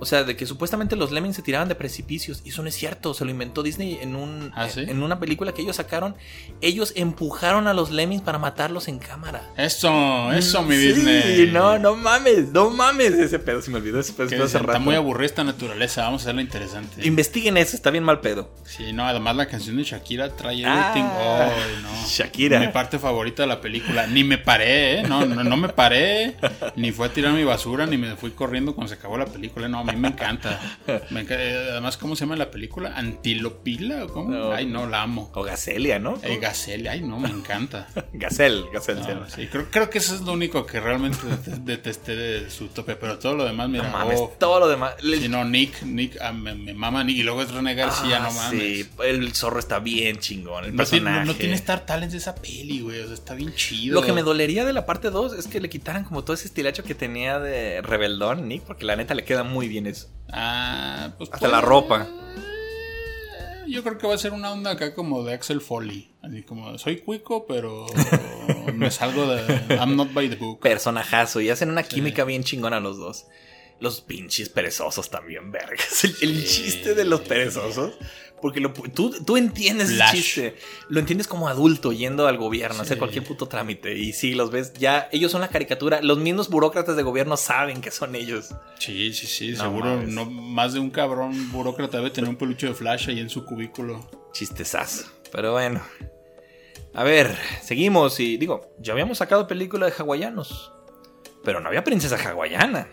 O sea, de que supuestamente los lemmings se tiraban de precipicios. Y eso no es cierto. Se lo inventó Disney en, un, ¿Ah, sí? en una película que ellos sacaron. Ellos empujaron a los lemmings para matarlos en cámara. Eso, eso, mi Mm, Sí, Disney. no, no mames, no mames. Ese pedo se me olvidó. Ese pedo hace está muy aburrida esta naturaleza. Vamos a hacerla interesante. Investiguen eso, está bien mal pedo. Sí, no, además la canción de Shakira trae Ah, everything. No. Shakira. Mi parte favorita de la película. Ni me paré, ¿eh? No, no, no me paré. Ni fui a tirar mi basura, ni me fui corriendo cuando se acabó la película. No, a mí me encanta. Me eh, Además, ¿cómo se llama la película? ¿Antilopila? o ¿Cómo? No. Ay, no, la amo. O Gacelia, ¿no? Eh, Gacelle, ay, no, me encanta. Gacel, Gacel. No, sí, creo, creo que eso es lo único que realmente det- detesté de su tope. Pero todo lo demás, mira, No mames, oh, todo lo demás. Si no, Nick, Nick, ah, me, me mama Nick. Y luego es René García, Ah, no mames. Sí, el zorro está bien chingón. El No personaje. no, no tiene Star Talents esa peli, güey. O sea, está bien chido. Lo que me dolería de la parte 2 es que le quitaran como todo ese estilacho que tenía de rebeldón, Nick, porque la neta le queda muy bien eso. Ah, pues. Hasta la ropa. Yo creo que va a ser una onda acá como de Axel Foley. Así como, soy cuico, pero me salgo de. I'm not by the book. Personajazo, y hacen una química bien chingona los dos. Los pinches perezosos también, vergas. El, el Sí. chiste de los perezosos. Porque lo, tú, tú entiendes Flash. el chiste. Lo entiendes como adulto yendo al gobierno a hacer Sí. cualquier puto trámite. Y sí, los ves, ya ellos son la caricatura. Los mismos burócratas de gobierno saben que son ellos. Sí, sí, sí. No seguro mames. no, más de un cabrón burócrata debe tener un peluche de flash ahí en su cubículo. Chistezazo. Pero bueno. A ver, seguimos y digo, ya habíamos sacado película de hawaianos. Pero no había princesa hawaiana.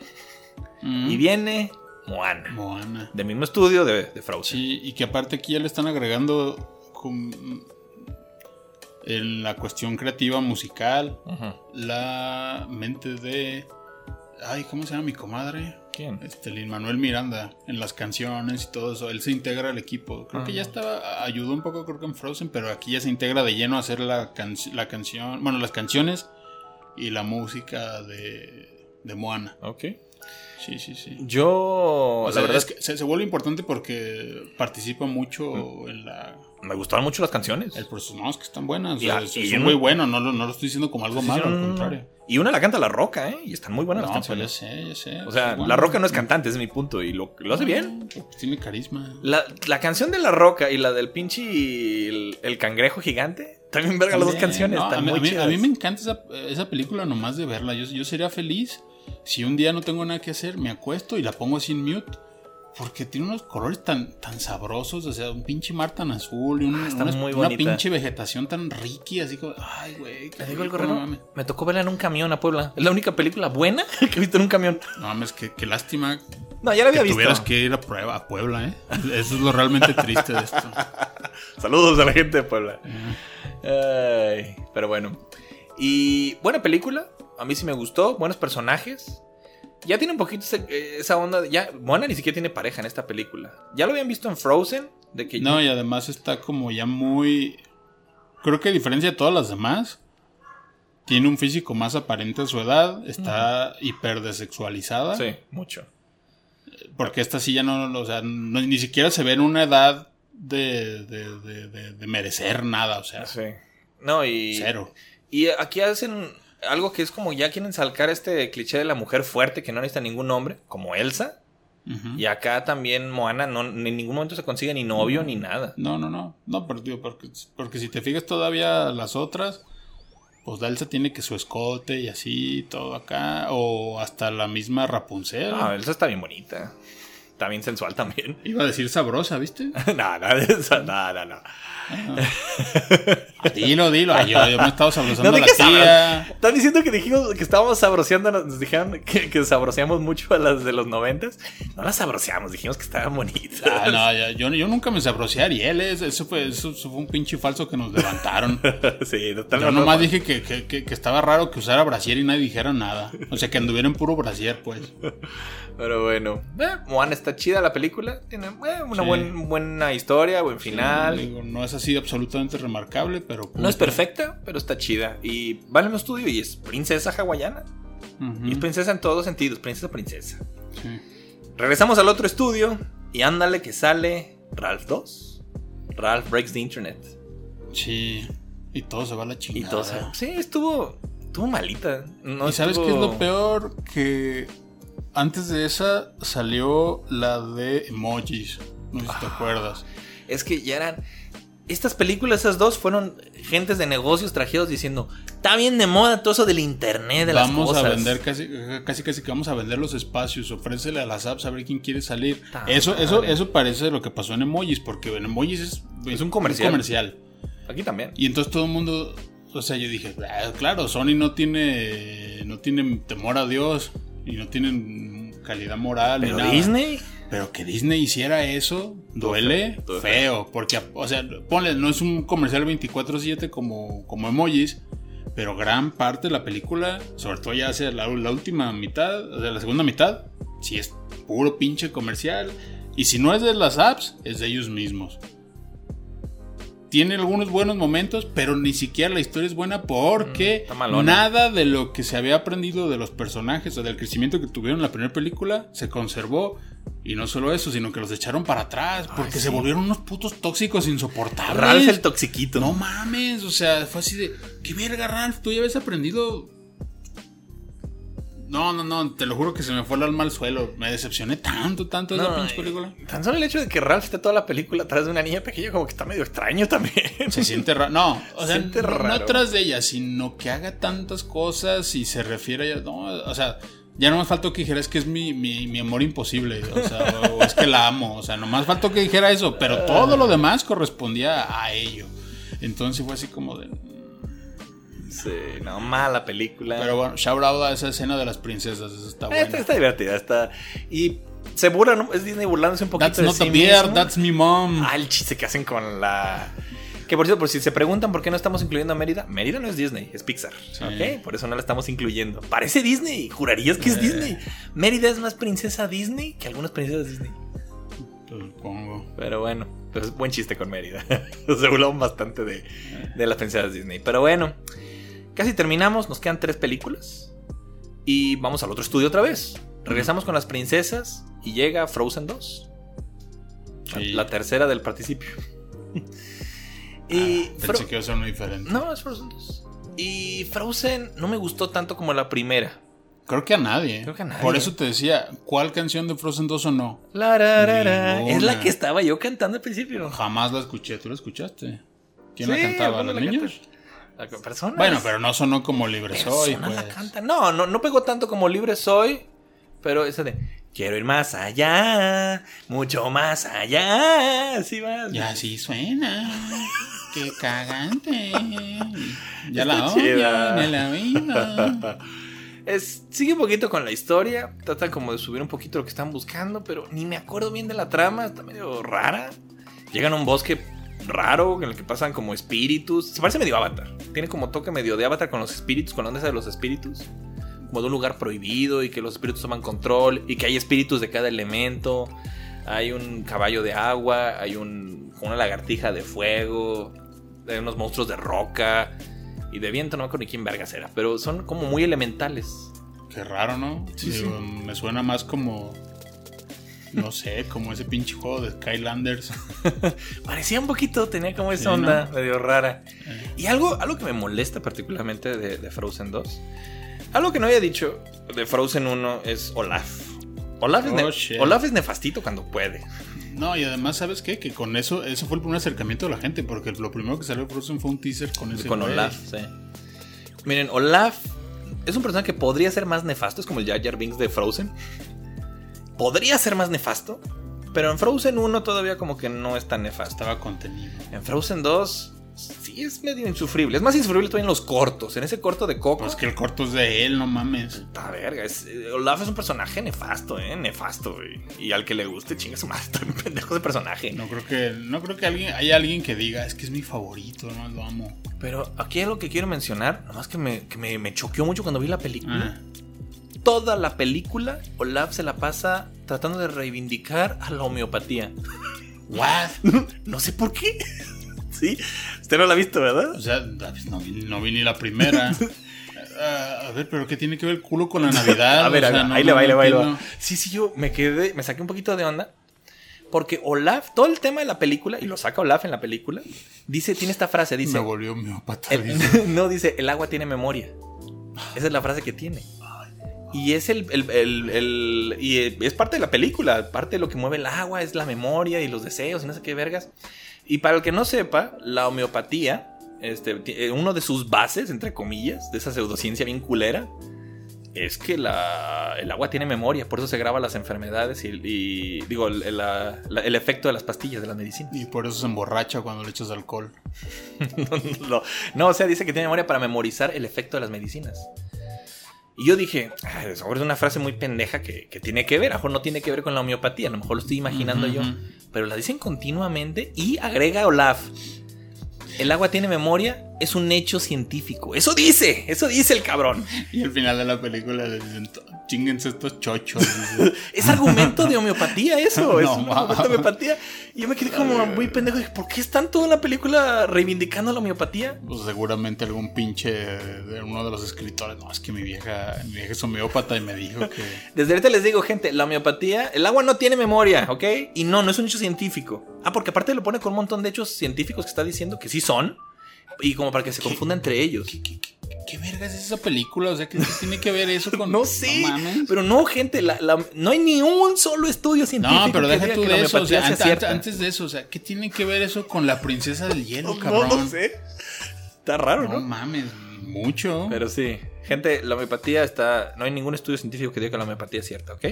Mm. Y viene Moana. Moana. Del mismo estudio de, de Frozen. Sí, y que aparte aquí ya le están agregando con- en la cuestión creativa musical, la mente de... Ay, ¿cómo se llama mi comadre? ¿Quién? Este, Lin Manuel Miranda, en las canciones y todo eso, él se integra al equipo. Creo que ya estaba, ayudó un poco creo que en Frozen, pero aquí ya se integra de lleno a hacer la, can- la canción, bueno, las canciones y la música de, de Moana. Ok. Sí, sí, sí. Yo, O la sea, verdad es que se, se vuelve importante porque participa mucho en la... me gustaron mucho las canciones. El proceso, no, es que están buenas. Y o sea, a- es, y es un- muy bueno, no, lo- no lo estoy diciendo como algo Sí, malo, sí, al contrario. Y una la canta La Roca, ¿eh? Y están muy buenas No, las pues ya canciones. sé, ya sé. O sea, Bueno, La Roca no es cantante, ese es mi punto. Y lo, lo hace bien. pues tiene carisma. La, la canción de La Roca y la del pinche el, el cangrejo gigante. También verga las dos canciones. no, están a, mí, muy a mí- a mí me encanta esa, esa película nomás de verla. Yo, yo sería feliz si un día no tengo nada que hacer, me acuesto y la pongo en mute. Porque tiene unos colores tan, tan sabrosos, o sea, un pinche mar tan azul y un- Ah, está una, muy una pinche vegetación tan riqui, así como, ay, güey, Te digo algo no. Me tocó verla en un camión a Puebla. Es la única película buena que he visto en un camión. No mames, qué, qué lástima No, ya la había que visto. tuvieras que ir a, prueba, a Puebla, ¿eh? Eso es lo realmente triste de esto. Saludos a la gente de Puebla. Ay, pero bueno. Y buena película. A mí sí me gustó. Buenos personajes. Ya tiene un poquito ese- esa onda. de- Ya, Moana ni siquiera tiene pareja en esta película. Ya lo habían visto en Frozen. De que No, y además está como ya muy. Creo que a diferencia de todas las demás, tiene un físico más aparente a su edad, está hiperdesexualizada. Sí, mucho. Porque esta sí ya no, o sea, no- ni siquiera se ve en una edad de, de, de- de- de merecer nada, o sea, Sí. No, y. cero. Y aquí hacen algo que es como ya quieren salcar este cliché de la mujer fuerte que no necesita ningún hombre, como Elsa. Y acá también Moana no, en ningún momento se consigue ni novio ni nada. No, no, no, no, pero, digo, porque, porque si te fijas todavía las otras, pues Dalsa tiene que su escote y así, todo acá, o hasta la misma Rapunzel. No, Elsa está bien bonita. También sensual también. Iba a decir sabrosa, ¿viste? no, de eso, no, no, no. Dilo, dilo. Ay, yo, yo me he estado sabrosando No, a ¿de la tía. Están diciendo que dijimos que estábamos sabroseando, nos dijeron que, que sabroseamos mucho a las de los noventas. No las sabroseamos, dijimos que estaban bonitas. Ah, no, yo, yo nunca me sabrosé a Ariel. es- Eso fue, eso, fue un pinche falso que nos levantaron. sí, Yo totalmente. nomás dije que, que, que- estaba raro que usara brasier y nadie dijera nada. O sea, que anduviera en puro brasier, pues. Pero bueno, eh, está chida la película. Tiene eh, una Sí. buen- buena historia, buen final. Digo, no es así absolutamente remarcable, pero... No es perfecta, pero está chida. Y vale un estudio y es princesa hawaiana. Y es princesa en todos sentidos, princesa princesa. sí. Regresamos al otro estudio y ándale que sale Ralph 2. Ralph Breaks the Internet. Sí. Y todo se va a la Y chingada. todo se- Sí, estuvo, estuvo malita. No ¿Y sabes estuvo- qué es lo peor? Que antes de esa salió la de emojis. No sé si Ah. te acuerdas. Es que ya eran... Estas películas, esas dos, fueron gentes de negocios trajeros diciendo, está bien de moda todo eso del internet, de Vamos las a cosas. vender casi, casi casi que vamos a vender los espacios. Ofrécele a las apps a ver quién quiere salir. Eso, eso, madre. eso parece lo que pasó en emojis, porque en emojis es, Es un comercial. comercial. Aquí también. Y entonces todo el mundo, o sea, yo dije, "Ah, claro, Sony no tiene, no tiene temor a Dios y no tienen calidad moral Pero ni nada. Disney... Pero que Disney hiciera eso duele feo, feo, porque, o sea, ponle, no es un comercial 24/7 como, como emojis, pero gran parte de la película, sobre todo ya hacia la, la última mitad, o sea, la segunda mitad, sí es puro pinche comercial. Y si no es de las apps, es de ellos mismos. Tiene algunos buenos momentos, pero ni siquiera la historia es buena porque Mm, nada de lo que se había aprendido de los personajes o del crecimiento que tuvieron en la primera película se conservó. Y no solo eso, sino que los echaron para atrás porque sí. se volvieron unos putos tóxicos insoportables. Ralph el toxiquito. No mames, o sea, fue así de, ¿qué verga, Ralph? Tú ya habías aprendido. No, no, no, te lo juro que se me fue el alma al suelo. Me decepcioné tanto, tanto de pinche película. Tan solo el hecho de que Ralph esté toda la película atrás de una niña pequeña como que está medio extraño también. Se siente raro. No, o sea, no raro. atrás de ella, sino que haga tantas cosas y se refiere a ella. No, o sea, ya no más faltó que dijera es que es mi, mi, mi amor imposible. O sea, o es que la amo. O sea, nomás faltó que dijera eso. Pero todo lo demás correspondía a ello. Entonces fue así como de. Sí, no, mala película. Pero bueno, shout out a esa escena de las princesas. Eso está Esta bueno. está divertida, está. Y se burlan, ¿no? es Disney burlándose un poquito That's de not sí a mismo. that's my mom. Ah, el chiste que hacen con la. Que por cierto, por si se preguntan por qué no estamos incluyendo a Mérida, Mérida no es Disney, es Pixar. Sí. ¿Ok? Por eso no la estamos incluyendo. Parece Disney, jurarías que es Eh. Disney. Mérida es más princesa Disney que algunas princesas Disney. Supongo. Pero bueno, pues buen chiste con Mérida. Se burlaron bastante de, de las princesas Disney. Pero bueno, casi terminamos. Nos quedan tres películas. Y vamos al otro estudio otra vez. Regresamos con las princesas y llega Frozen 2. La- Sí. La tercera del participio. y Ah, Pensé que iba a ser muy diferente. No, es Frozen 2. Y Frozen no me gustó tanto como la primera. Creo que a nadie. Creo que a nadie. Por eso te decía, ¿cuál canción de Frozen 2 o no? La. Es la que estaba yo cantando al principio. Jamás la escuché. ¿Tú la escuchaste? ¿Quién Sí, la cantaba? ¿cómo ¿Los la niños? canta? Bueno, pero no sonó como Libre Soy, la pues. canta. No, no, no pegó tanto como Libre Soy, pero esa de Quiero ir más allá, mucho más allá. Así va. Ya así suena. Qué cagante. Ya Está la odio en la vida. Es, sigue un poquito con la historia. Tratan como de subir un poquito lo que están buscando, pero ni me acuerdo bien de la trama. Está medio rara. Llegan a un bosque raro en el que pasan como espíritus. Se parece medio Avatar. Tiene como toque medio de Avatar con los espíritus, con la onda de los espíritus. Como de un lugar prohibido y que los espíritus toman control y que hay espíritus de cada elemento. Hay un caballo de agua, hay un, una lagartija de fuego, hay unos monstruos de roca y de viento, no me acuerdo ni quién vergas era, pero son como muy elementales. Qué raro, ¿no? Sí, Digo, Me suena más como. No sé, como ese pinche juego de Skylanders. Parecía un poquito, tenía como esa Sí, onda ¿no? medio rara. Eh. Y algo, algo que me molesta particularmente de, de Frozen 2, algo que no había dicho de Frozen 1 es Olaf. Olaf, es, Oh. Olaf es nefastito cuando puede. No, y además, ¿sabes qué? Que con eso, eso fue el primer acercamiento de la gente, porque lo primero que salió de Frozen fue un teaser con ese. con güey. Olaf, sí. Miren, Olaf es un personaje que podría ser más nefasto, es como el Jar Jar Binks de Frozen. Podría ser más nefasto. Pero en Frozen 1 todavía como que no es tan nefasto. Estaba contenido. En Frozen 2 sí es medio insufrible. Es más insufrible todavía en los cortos. En ese corto de Coco. Pues que el corto es de él, no mames. Está verga. Es, eh, Olaf es un personaje nefasto, ¿eh? Nefasto, güey. Y al que le guste, chinga su madre. Está bien pendejo de personaje. No creo que, no creo que alguien, haya alguien que diga, es que es mi favorito, no lo amo. Pero aquí hay algo que quiero mencionar. Nomás que me, que me, me choqueó mucho cuando vi la película. Ah. Toda la película, Olaf se la pasa tratando de reivindicar a la homeopatía. What? No sé por qué. Sí, usted no la ha visto, ¿verdad? O sea, no vi, no vi ni la primera. Ah, a ver, pero ¿qué tiene que ver el culo con la Navidad? A ver, O no- ahí le va, ahí le va, ahí. Sí, sí, yo me quedé, me saqué un poquito de onda. Porque Olaf, todo el tema de la película, y lo saca Olaf en la película, dice, tiene esta frase, dice. Me volvió dice. no, dice, el agua tiene memoria. Esa es la frase que tiene. Y es el, el- el- el- y es parte de la película, parte de lo que mueve el agua, es la memoria y los deseos y no sé qué vergas. Y para el que no sepa, la homeopatía, este, eh, uno de sus bases, entre comillas, de esa pseudociencia bien culera, es que la- el agua tiene memoria, por eso se graban las enfermedades y, y, digo, el, la- la- el efecto de las pastillas, de las medicinas. Y por eso se emborracha cuando le echas alcohol. no, no, o sea, dice que tiene memoria para memorizar el efecto de las medicinas. Y yo dije, "Ay, seguro es una frase muy pendeja que, que tiene que ver, a lo mejor no tiene que ver con la homeopatía, a lo mejor lo estoy imaginando yo, pero la dicen continuamente y agrega Olaf. El agua tiene memoria, es un hecho científico. Eso dice, eso dice el cabrón. Y al final de la película le dicen, chinguense estos chochos. Es argumento de homeopatía eso, es No, un argumento de homeopatía. Y yo me quedé como muy pendejo, dije, ¿por qué están toda la película reivindicando la homeopatía? Pues seguramente algún pinche de uno de los escritores. No, es que mi vieja, mi vieja es homeópata y me dijo que. Desde ahorita les digo, gente, la homeopatía, el agua no tiene memoria, ¿ok? Y no, no es un hecho científico. Ah, porque aparte lo pone con un montón de hechos científicos que está diciendo que sí son. Y como para que se confunda entre ellos. ¿Qué, qué, qué, qué vergas es esa película? O sea, ¿qué, tiene que ver eso con.? No sé, mames. pero no, gente, la- la- no hay ni un solo estudio científico. No, pero que deja tú de eso. O sea, antes, de eso, o sea, ¿qué tiene que ver eso con la princesa del hielo, No, cabrón? no sé. Está raro, No ¿no? mames, mucho. Pero sí, gente, la homeopatía está. No hay ningún estudio científico que diga que la homeopatía es cierta, ¿ok?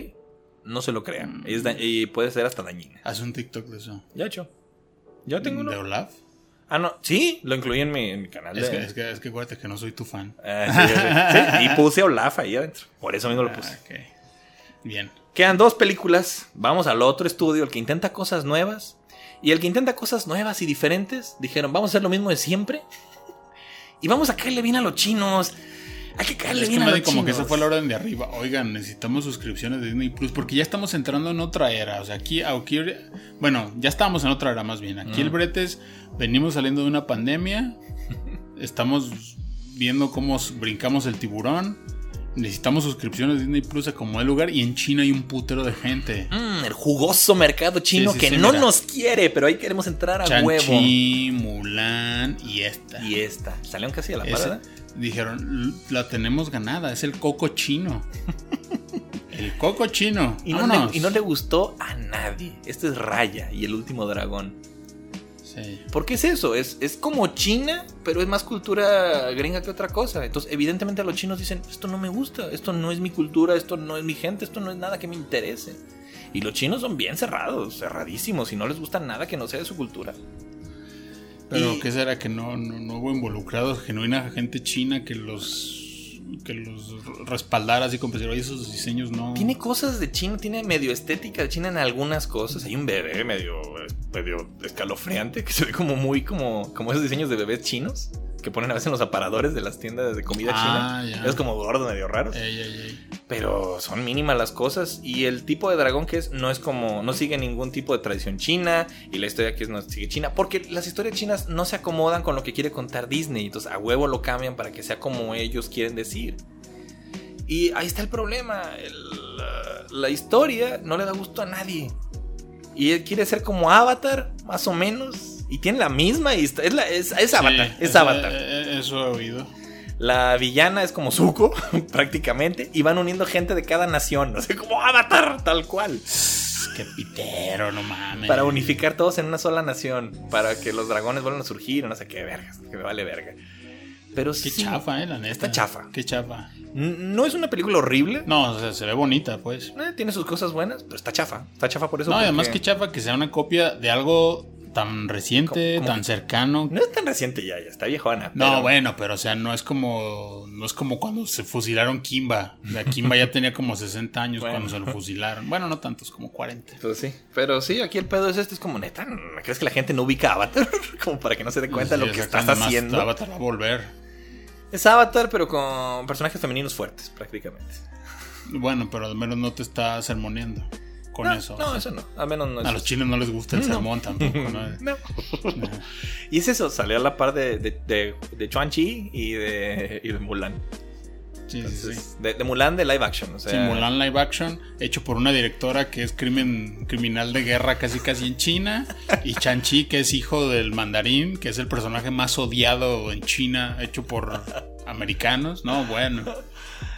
No se lo crean. Es da- y puede ser hasta dañina. Haz un TikTok de eso. Ya hecho. Yo tengo uno. ¿De Olaf? Ah, no. Sí, lo incluí en mi, en mi canal. Es de- que, es, que, es que acuérdate que no soy tu fan. Ah, sí, sí, sí. Y puse Olaf ahí adentro. Por eso mismo lo puse. Ah. Bien. Quedan dos películas. Vamos al otro estudio, el que intenta cosas nuevas. Y el que intenta cosas nuevas y diferentes, dijeron, vamos a hacer lo mismo de siempre. Y vamos a caerle bien a los chinos. Hay que caerle Es que bien a los como que esa fue la orden de arriba. Oigan, necesitamos suscripciones de Disney Plus porque ya estamos entrando en otra era. O sea, aquí, aquí bueno, ya estábamos en otra era más bien. Aquí el Bretes venimos saliendo de una pandemia. Estamos viendo cómo brincamos el tiburón. Necesitamos suscripciones de Disney Plus a como el lugar. Y en China hay un putero de gente. Mm, el jugoso mercado chino Sí, sí, que sí, no mira. nos quiere, pero ahí queremos entrar a huevo. Chanchi, Mulan y esta. Y esta. Salieron casi a la par, Esa- ¿verdad? dijeron, "L- la tenemos ganada, es el coco chino. el coco chino. Y no, le, y no le gustó a nadie. Este es Raya y el último dragón. Sí. ¿Por qué es eso? Es, es como China, pero es más cultura gringa que otra cosa. Entonces, evidentemente los chinos dicen, esto no me gusta, esto no es mi cultura, esto no es mi gente, esto no es nada que me interese. Y los chinos son bien cerrados, cerradísimos, y no les gusta nada que no sea de su cultura. Pero Y- ¿qué será que no, no, no hubo involucrados genuina gente china que los que los respaldara así como decir, esos diseños no. Tiene cosas de China, tiene medio estética de China en algunas cosas. Hay un bebé medio, medio escalofriante que se ve como muy como, como esos diseños de bebés chinos que ponen a veces en los aparadores de las tiendas de comida Ah, china. ya. Es como gordo, medio raro. Ey, ey, ey. Pero son mínimas las cosas. Y el tipo de dragón que es, no es como. No sigue ningún tipo de tradición china. Y la historia que es no sigue china. Porque las historias chinas no se acomodan con lo que quiere contar Disney. Entonces a huevo lo cambian para que sea como ellos quieren decir. Y ahí está el problema. El, la, la historia no le da gusto a nadie. Y él quiere ser como Avatar, más o menos. Y tiene la misma historia. Es, la- es, es Avatar. Sí, es Avatar. eh, Eso he oído. La villana es como Zuko, prácticamente, y van uniendo gente de cada nación, o sea, como Avatar, tal cual, Qué pitero, no mames. para unificar todos en una sola nación, para que los dragones vuelvan a surgir, no sé qué vergas, que me vale verga. Pero Qué sí. chafa, eh, la neta. Está chafa. Qué chafa. No es una película horrible. No, o sea, se ve bonita, pues. Eh, tiene sus cosas buenas, pero está chafa. Está chafa por eso. No, y además que chafa que sea una copia de algo tan reciente, tan cercano. No es tan reciente ya, ya está viejona. No, pero- bueno, pero o sea, no es como no es como cuando se fusilaron Kimba. La Kimba ya tenía como 60 años Bueno. cuando se lo fusilaron. Bueno, no tantos, como 40. Pues sí, pero sí, aquí el pedo es este, es como neta, ¿no ¿crees que la gente no ubica a Avatar? como para que no se dé cuenta Sí, lo que estás haciendo. Avatar va a volver. Es Avatar, pero con personajes femeninos fuertes, prácticamente. Bueno, pero al menos no te está sermoneando con no, eso. No, eso no, al menos no es A los chinos no les gusta el sermón tampoco, ¿no? Y es eso, salió a la par de, de, de, de Chuan-Chi y de, y de Mulan. Sí, sí, de, de Mulan de live action, o sea. Sí, Mulan live action, hecho por una directora que es crimen criminal de guerra casi casi en China, y Chan-Chi, que es hijo del mandarín, que es el personaje más odiado en China, hecho por americanos. No, bueno,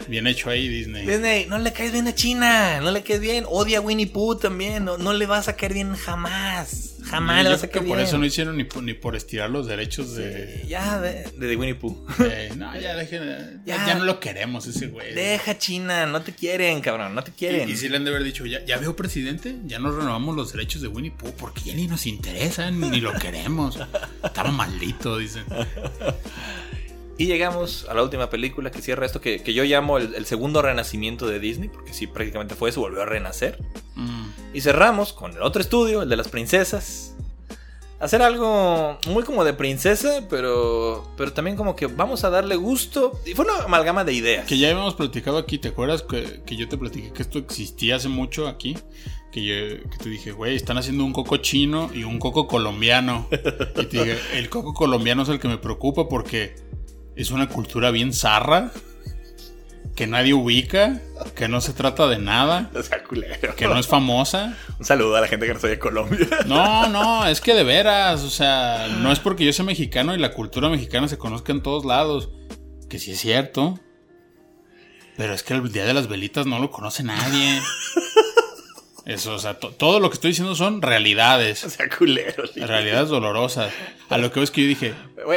bien hecho ahí Disney. Disney, no le caes bien a China, no le caes bien. Odia a Winnie Pooh también, no, no le vas a caer bien jamás. Jamás Yo le vas a caer que por bien. eso no hicieron ni por, ni por estirar los derechos de... Ya, de, de Winnie Pooh. de- no, ya, dejen, ya, no lo queremos ese güey. Deja China, no te quieren, cabrón, no te quieren. Y, y sí le han de haber dicho, ya, ya veo presidente, ya no renovamos los derechos de Winnie Pooh porque ya ni nos interesan, ni lo queremos. Estaba maldito, dicen. Y llegamos a la última película que cierra esto, que, que yo llamo el, el segundo renacimiento de Disney, porque sí, prácticamente fue eso, volvió a renacer. Mm. Y cerramos con el otro estudio, el de las princesas. Hacer algo muy como de princesa, pero, pero también como que vamos a darle gusto. Y fue una amalgama de ideas. Que ya habíamos platicado aquí, ¿te acuerdas que, que yo te platiqué que esto existía hace mucho aquí? Que, yo, que te dije, güey, están haciendo un coco chino y un coco colombiano. Y te dije, el coco colombiano es el que me preocupa porque es una cultura bien zarra, que nadie ubica, que no se trata de nada, O sea, culero. que no es famosa. Un saludo a la gente que no soy de Colombia. No, no, es que de veras, o sea, no es porque yo sea mexicano y la cultura mexicana se conozca en todos lados, que sí es cierto, pero es que el Día de las Velitas no lo conoce nadie. Eso, o sea, to- todo lo que estoy diciendo son O realidades, sea, culero. sí. realidades dolorosas. A lo que ves que yo dije,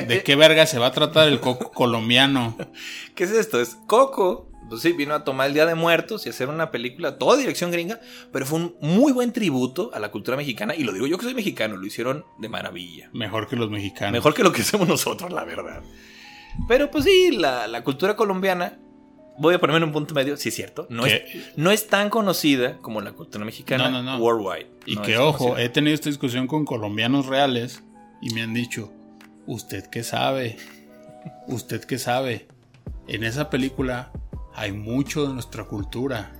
¿de eh. qué verga se va a tratar el coco colombiano? ¿Qué es esto? Es Coco. Pues sí, vino a tomar el Día de Muertos y hacer una película, toda dirección gringa, pero fue un muy buen tributo a la cultura mexicana. Y lo digo yo que soy mexicano, lo hicieron de maravilla. Mejor que los mexicanos. Mejor que lo que hacemos nosotros, la verdad. Pero pues sí, la, la cultura colombiana, voy a ponerme en un punto medio, sí es cierto, no, es, no es tan conocida como la cultura mexicana No, no, worldwide. Y que ojo, conocida. he tenido esta discusión con colombianos reales y me han dicho, ¿usted qué sabe? ¿Usted qué sabe? En esa película hay mucho de nuestra cultura.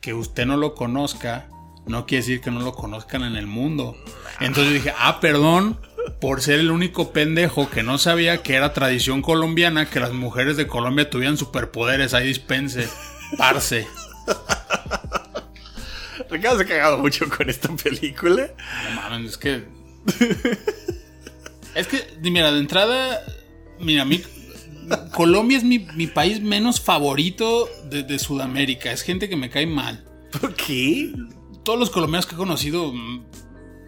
Que usted no lo conozca no quiere decir que no lo conozcan en el mundo. Entonces dije, ah, perdón por ser el único pendejo que no sabía que era tradición colombiana que las mujeres de Colombia tuvieran superpoderes. Ahí dispense, parce. Ricardo se ha cagado mucho con esta película. No mames, es que. es que, mira, de entrada, mira, mi, Colombia es mi, mi país menos favorito de, de Sudamérica. Es gente que me cae mal. ¿Por qué? Todos los colombianos que he conocido mm,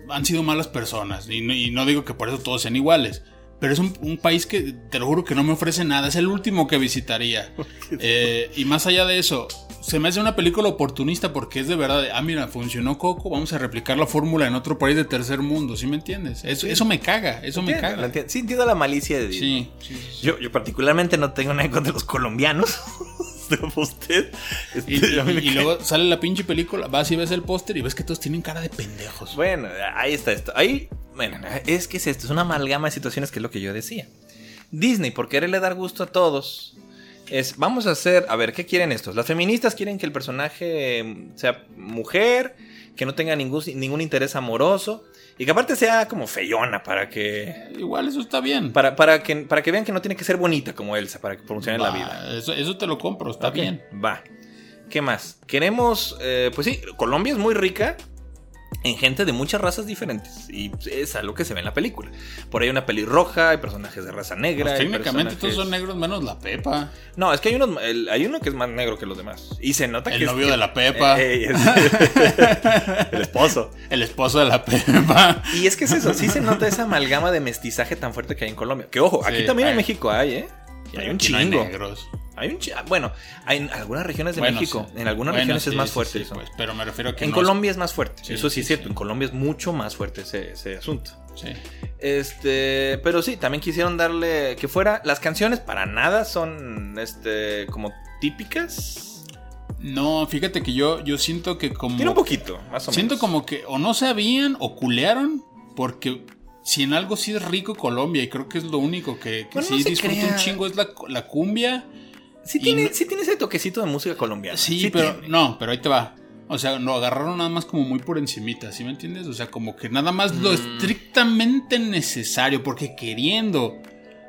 han sido malas personas. Y no, y no digo que por eso todos sean iguales. Pero es un, un país que, te lo juro, que no me ofrece nada. Es el último que visitaría. Eh, y más allá de eso, se me hace una película oportunista porque es de verdad, de, ah, mira, funcionó Coco, vamos a replicar la fórmula en otro país de tercer mundo, ¿sí me entiendes? Eso, eso me caga, eso me Entiendo, caga. entiendo. Sí, entiendo la malicia de Disney. Sí. Yo, yo particularmente no tengo nada contra los colombianos. Pero usted. este, Y, cae- luego sale la pinche película, vas y ves el póster y ves que todos tienen cara de pendejos. Bueno, ahí está esto. Ahí, bueno, es que es esto, es una amalgama de situaciones que es lo que yo decía. Disney, por quererle dar gusto a todos, es, vamos a hacer, a ver, ¿qué quieren estos? Las feministas quieren que el personaje sea mujer, que no tenga ningún, ningún interés amoroso, y que aparte sea como feyona para que... Igual eso está bien. Para, para, que, para que vean que no tiene que ser bonita como Elsa para que funcione en la vida. Eso, eso te lo compro, está bien. Va. ¿Qué más? Queremos, eh, pues sí, Colombia es muy rica en gente de muchas razas diferentes. Y es algo que se ve en la película. Por ahí hay una pelirroja, hay personajes de raza negra. Pues técnicamente todos son negros menos la Pepa. No, es que hay, unos, el- hay uno que es más negro que los demás. Y se nota El que es- novio de la Pepa. Eh, eh, es- el esposo. El esposo de la Pepa. Y es que es eso, sí se nota esa amalgama de mestizaje tan fuerte que hay en Colombia. Que ojo, aquí también en. México hay, ¿eh? Y hay un no hay chingo. negros. Hay un ah, Bueno, hay en algunas regiones de Bueno, México. sí. En algunas Bueno, regiones es sí, más fuerte sí, eso. pues, pero me refiero a que en no Colombia es más fuerte. Eso sí, es cierto. En Colombia es mucho más fuerte ese, ese asunto. es- sí. Este, pero sí, también quisieron darle que fuera. Las canciones para nada son, este, como típicas. No, fíjate que yo, yo siento que como. Tiene un poquito, más o Siento menos. como que o no sabían o culearon, porque si en algo sí es rico Colombia, y creo que es lo único que, que Bueno, no sí se disfruto crea. un chingo, es la, la cumbia. Sí tiene, no- sí tiene ese toquecito de música colombiana. Sí, pero tiene. no, pero ahí te va. O sea, lo agarraron nada más como muy por encimita, ¿sí me entiendes? O sea, como que nada más lo Mm. estrictamente necesario, porque queriendo.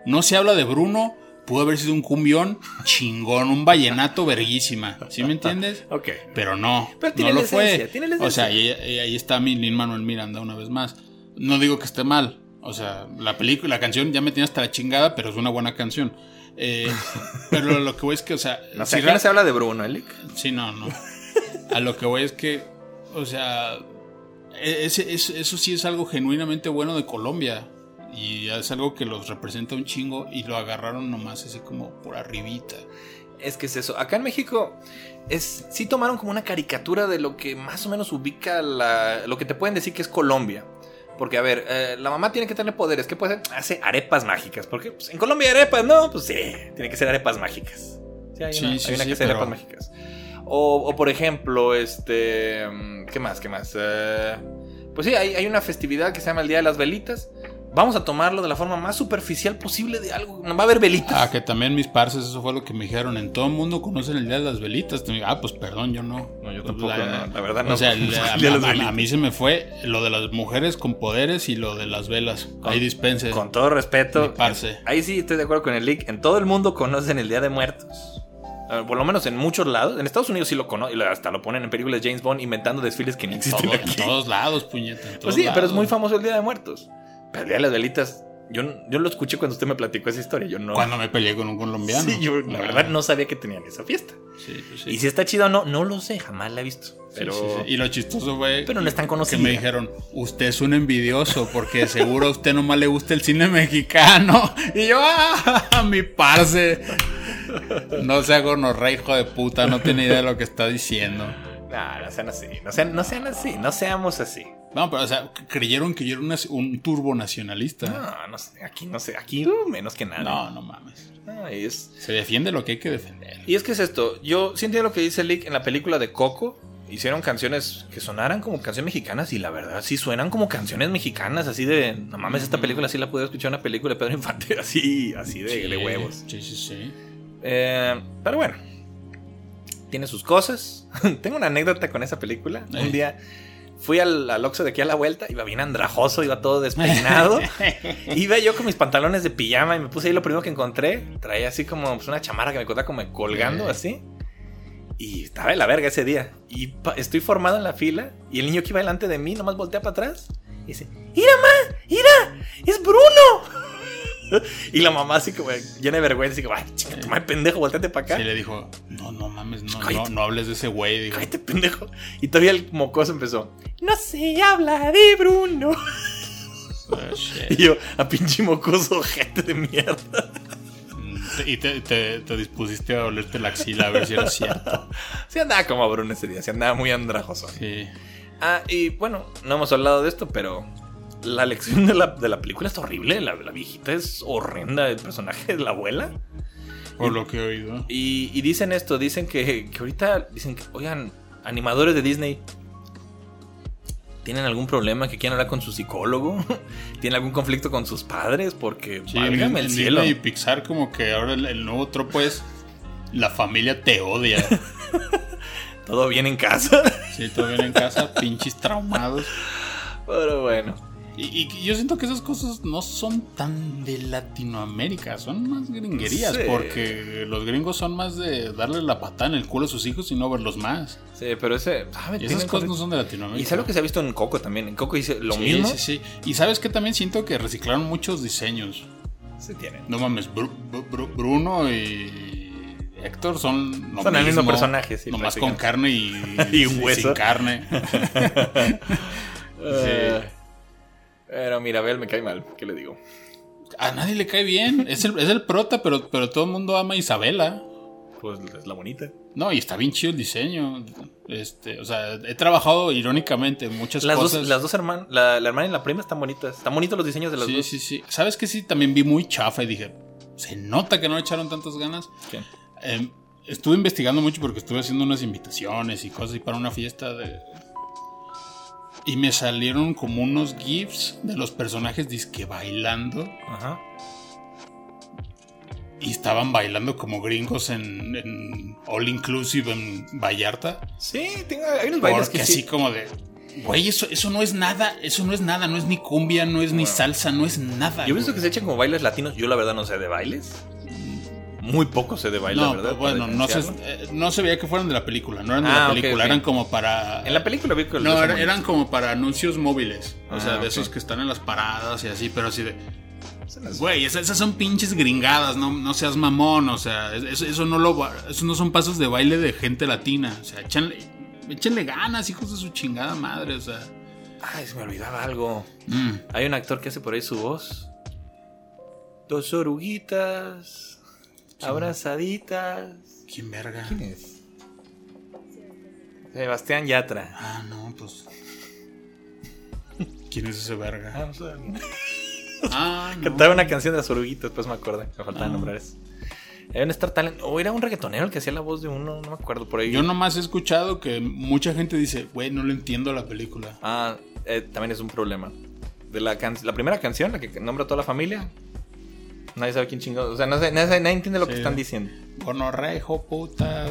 No se habla de Bruno, pudo haber sido un cumbión chingón, un vallenato verguísima, ¿sí me entiendes? Ok. Pero no, Pero tiene no lo fue. tiene o sea, esencia. y, y ahí está mi Lin Manuel Miranda una vez más. No digo que esté mal. O sea, la película, la canción ya me tiene hasta la chingada, pero es una buena canción. Eh, pero lo que voy es que, o sea, No si no se habla de Bruno, Elic. Sí, no, no. A lo que voy es que, o sea, e- ese- es- eso sí es algo genuinamente bueno de Colombia. Y es algo que los representa un chingo y lo agarraron nomás así como por arribita. Es que es eso. Acá en México es sí tomaron como una caricatura de lo que más o menos ubica la, lo que te pueden decir que es Colombia. Porque, a ver, eh, la mamá tiene que tener poderes. ¿Qué puede hacer? Hace arepas mágicas. Porque pues, en Colombia hay arepas, ¿no? Pues sí, tiene que ser arepas mágicas. Sí, hay Sí, una, sí, hay una sí, que pero- arepas mágicas. O, o, por ejemplo, este. mm, ¿Qué más? ¿Qué más? Eh, pues sí, hay, hay una festividad que se llama el Día de las Velitas. Vamos a tomarlo de la forma más superficial posible de algo. No va a haber velitas. Ah, que también mis parces, eso fue lo que me dijeron. En todo el mundo conocen el Día de las Velitas. Ah, pues perdón, yo no. No, yo tampoco, La, no, la verdad no. O sea, el- El a, mí se me fue lo de las mujeres con poderes y lo de las velas. Ahí dispense. Con todo respeto. Mi parce. Ahí sí estoy de acuerdo con el leak. En todo el mundo conocen el Día de Muertos. Eh, Por lo menos en muchos lados. En Estados Unidos sí lo conocen. Y hasta lo ponen en películas de James Bond inventando desfiles que ni En, existen todo- aquí. en todos lados, puñeta. en Pues sí, pero es muy famoso el Día de Muertos. Día de las Velitas. Yo, yo lo escuché cuando usted me platicó esa historia. Yo no. Cuando me peleé con un colombiano. Sí, yo la Ah, verdad no sabía que tenían esa fiesta. Sí, pues sí. Y si está chido o no, no lo sé. Jamás la he visto. Pero. sí, sí. Y lo chistoso fue Pero no es tan que me dijeron, usted es un envidioso porque seguro a usted nomás le gusta el cine mexicano. Y yo, ¡ah! Mi parce. No sea gonorrea, hijo de puta, no tiene idea de lo que está diciendo. Nah, no sean así. No sean, no sean así. No seamos así. No, pero o sea, creyeron que yo era una- un turbo nacionalista. No, no sé. Aquí no sé. Aquí uh, menos que nada. No, no mames. No, es. Se defiende lo que hay que defender. Y es que es esto, yo sí entiendo lo que dice Lick en la película de Coco. Hicieron canciones que sonaran como canciones mexicanas y la verdad sí suenan como canciones mexicanas, así de, no mames, esta película sí la pude escuchar una película de Pedro Infante, así, así de, Sí, de huevos. Sí, sí, sí. Eh, pero bueno, tiene sus cosas. Tengo una anécdota con esa película. Eh. Un día fui al, al Oxxo de aquí a la vuelta, iba bien andrajoso, iba todo despeinado. Iba yo con mis pantalones de pijama y me puse ahí lo primero que encontré. Traía así como pues, una chamarra que me quedaba como colgando así. Y estaba de la verga ese día. Y estoy formado en la fila. Y el niño que iba delante de mí nomás voltea para atrás. Y dice: ¡Mira, ma! ¡Mira! ¡Es Bruno! Y la mamá así como llena de vergüenza. Así como: ¡Ay, chica, tu madre, pendejo! Volteate para acá. Sí, le dijo, no, no mames, no, no, no hables de ese güey. Digo, Cállate, pendejo. Y todavía el mocoso empezó: No se habla de Bruno. "Oh, shit". y yo, a pinche mocoso, gente de mierda. Te- Y te, te- te dispusiste a olerte la axila a ver si era cierto. Se andaba como Bruno ese día, se andaba muy andrajoso. Sí. Ah, y bueno, no hemos hablado de esto, pero la lección de la, de la película es horrible. La, la viejita es horrenda, el personaje de la abuela. Por lo que he oído. Y, y dicen esto, dicen que, que ahorita, dicen que, oigan, animadores de Disney, ¿tienen algún problema que quieran hablar con su psicólogo? ¿Tienen algún conflicto con sus padres? Porque, Sí, válgame en el cielo. Disney y Pixar como que ahora el, el nuevo tropo es la familia te odia. Todo bien en casa. Sí, todo bien en casa, pinches traumados. pero bueno. Y, y yo siento que esas cosas no son tan de Latinoamérica, son más gringuerías, Sí. porque los gringos son más de darle la patada en el culo a sus hijos y no verlos más. Sí, pero ese... Tienen esas cosas no son de Latinoamérica. Y es algo que se ha visto en Coco también. En Coco dice lo sí, mismo. Sí, sí. Y sabes que también siento que reciclaron muchos diseños. Sí tienen. No mames, Bru- Bru- Bru- Bruno y Héctor son lo Son el mismo personaje, sí, Nomás con carne y, Y hueso. Sin carne. Eh, Pero Mirabel me cae mal, ¿qué le digo? A nadie le cae bien. Es el, es el prota, pero, pero todo el mundo ama a Isabela. Pues es la bonita. No, y está bien chido el diseño. Este, o sea, he trabajado irónicamente en muchas Las cosas. dos, las dos hermanas, la, la hermana y la prima están bonitas. Están bonitos los diseños de las sí, dos. sí, sí. ¿Sabes qué? Sí, también vi muy chafa y dije, se nota que no le echaron tantas ganas. ¿Qué? Eh, estuve investigando mucho porque estuve haciendo unas invitaciones y cosas y para una fiesta de... Y me salieron como unos GIFs de los personajes disque bailando. Ajá. Y estaban bailando como gringos en, en All Inclusive en Vallarta. Sí, tengo, hay unos bailes Porque que así sí. como de... Güey, eso, eso no es nada, eso no es nada, no es ni cumbia, no es ni salsa, no es nada. Yo he visto que se echan como bailes latinos. Yo la verdad no sé de bailes. Muy poco sé de baile, No, ¿verdad? pero bueno, no se, eh, no se veía que fueran de la película, no eran de Ah, la ok, película, eran como para... En la película vi que No, era- eran como para anuncios móviles, o Ah, sea, de ok. esos que están en las paradas y así, pero así de... Güey, esas, esas son pinches gringadas, no, no seas mamón, o sea, eso, eso no lo, eso no son pasos de baile de gente latina, o sea, échanle, échenle ganas, hijos de su chingada madre, o sea... Ay, se me olvidaba algo. mm. Hay un actor que hace por ahí su voz. Dos oruguitas. Abrazaditas. ¿Quién verga? ¿Quién es? Sebastián Yatra. Ah, no, pues... ¿Quién es ese verga? Ah, no sé. Ah, no. Cantaba una canción de las oruguitas, pues me acordé. Me faltaba Ah. nombrar eso. Era un Star Talent. O era un reggaetonero el que hacía la voz de uno, no me acuerdo por ahí. Yo nomás he escuchado que mucha gente dice, güey, no le entiendo la película. Ah, eh, también es un problema. De la, can- la primera canción, la que nombra a toda la familia. Nadie sabe quién chingó. O sea, no sé- nadie, nadie entiende lo que Sí. están diciendo. Gonorrejo, puta.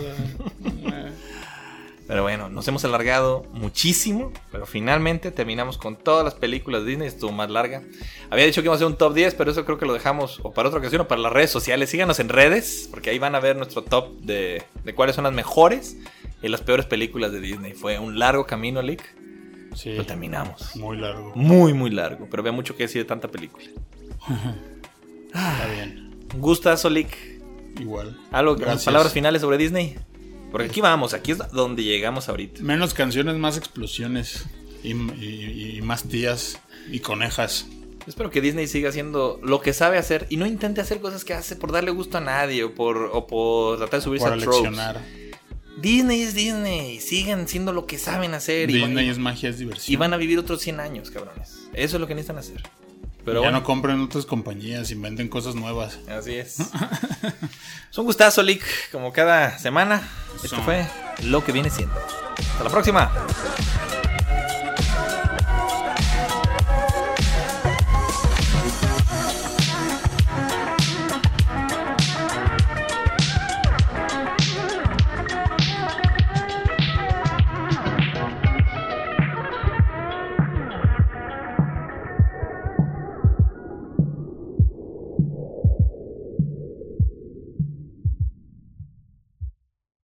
Pero bueno, nos hemos alargado muchísimo. Pero finalmente terminamos con todas las películas de Disney. Estuvo más larga. Había dicho que íbamos a hacer un top 10, pero eso creo que lo dejamos o para otra ocasión o para las redes sociales. Síganos en redes, porque ahí van a ver nuestro top de, de cuáles son las mejores y las peores películas de Disney. Fue un largo camino, Lick. Sí, Lo terminamos. muy largo. Muy, muy largo. Pero había mucho que decir de tanta película. Está bien. Un gustazo, Lick. Igual. Algo, Gracias. palabras finales sobre Disney. Porque aquí vamos, aquí es donde llegamos ahorita. Menos canciones, más explosiones. Y, y- y más tías y conejas. Espero que Disney siga haciendo lo que sabe hacer y no intente hacer cosas que hace por darle gusto a nadie o por, o por tratar de subirse Por a. Disney es Disney, sigan siendo lo que saben hacer y, Disney van, es magia, es diversión. y van a vivir otros 100 años, cabrones. Eso es lo que necesitan hacer. Pero ya bueno, no compren otras compañías, inventen cosas nuevas. así es. es un gustazo, Lick, como cada semana. Esto fue lo que viene siendo. Hasta la próxima.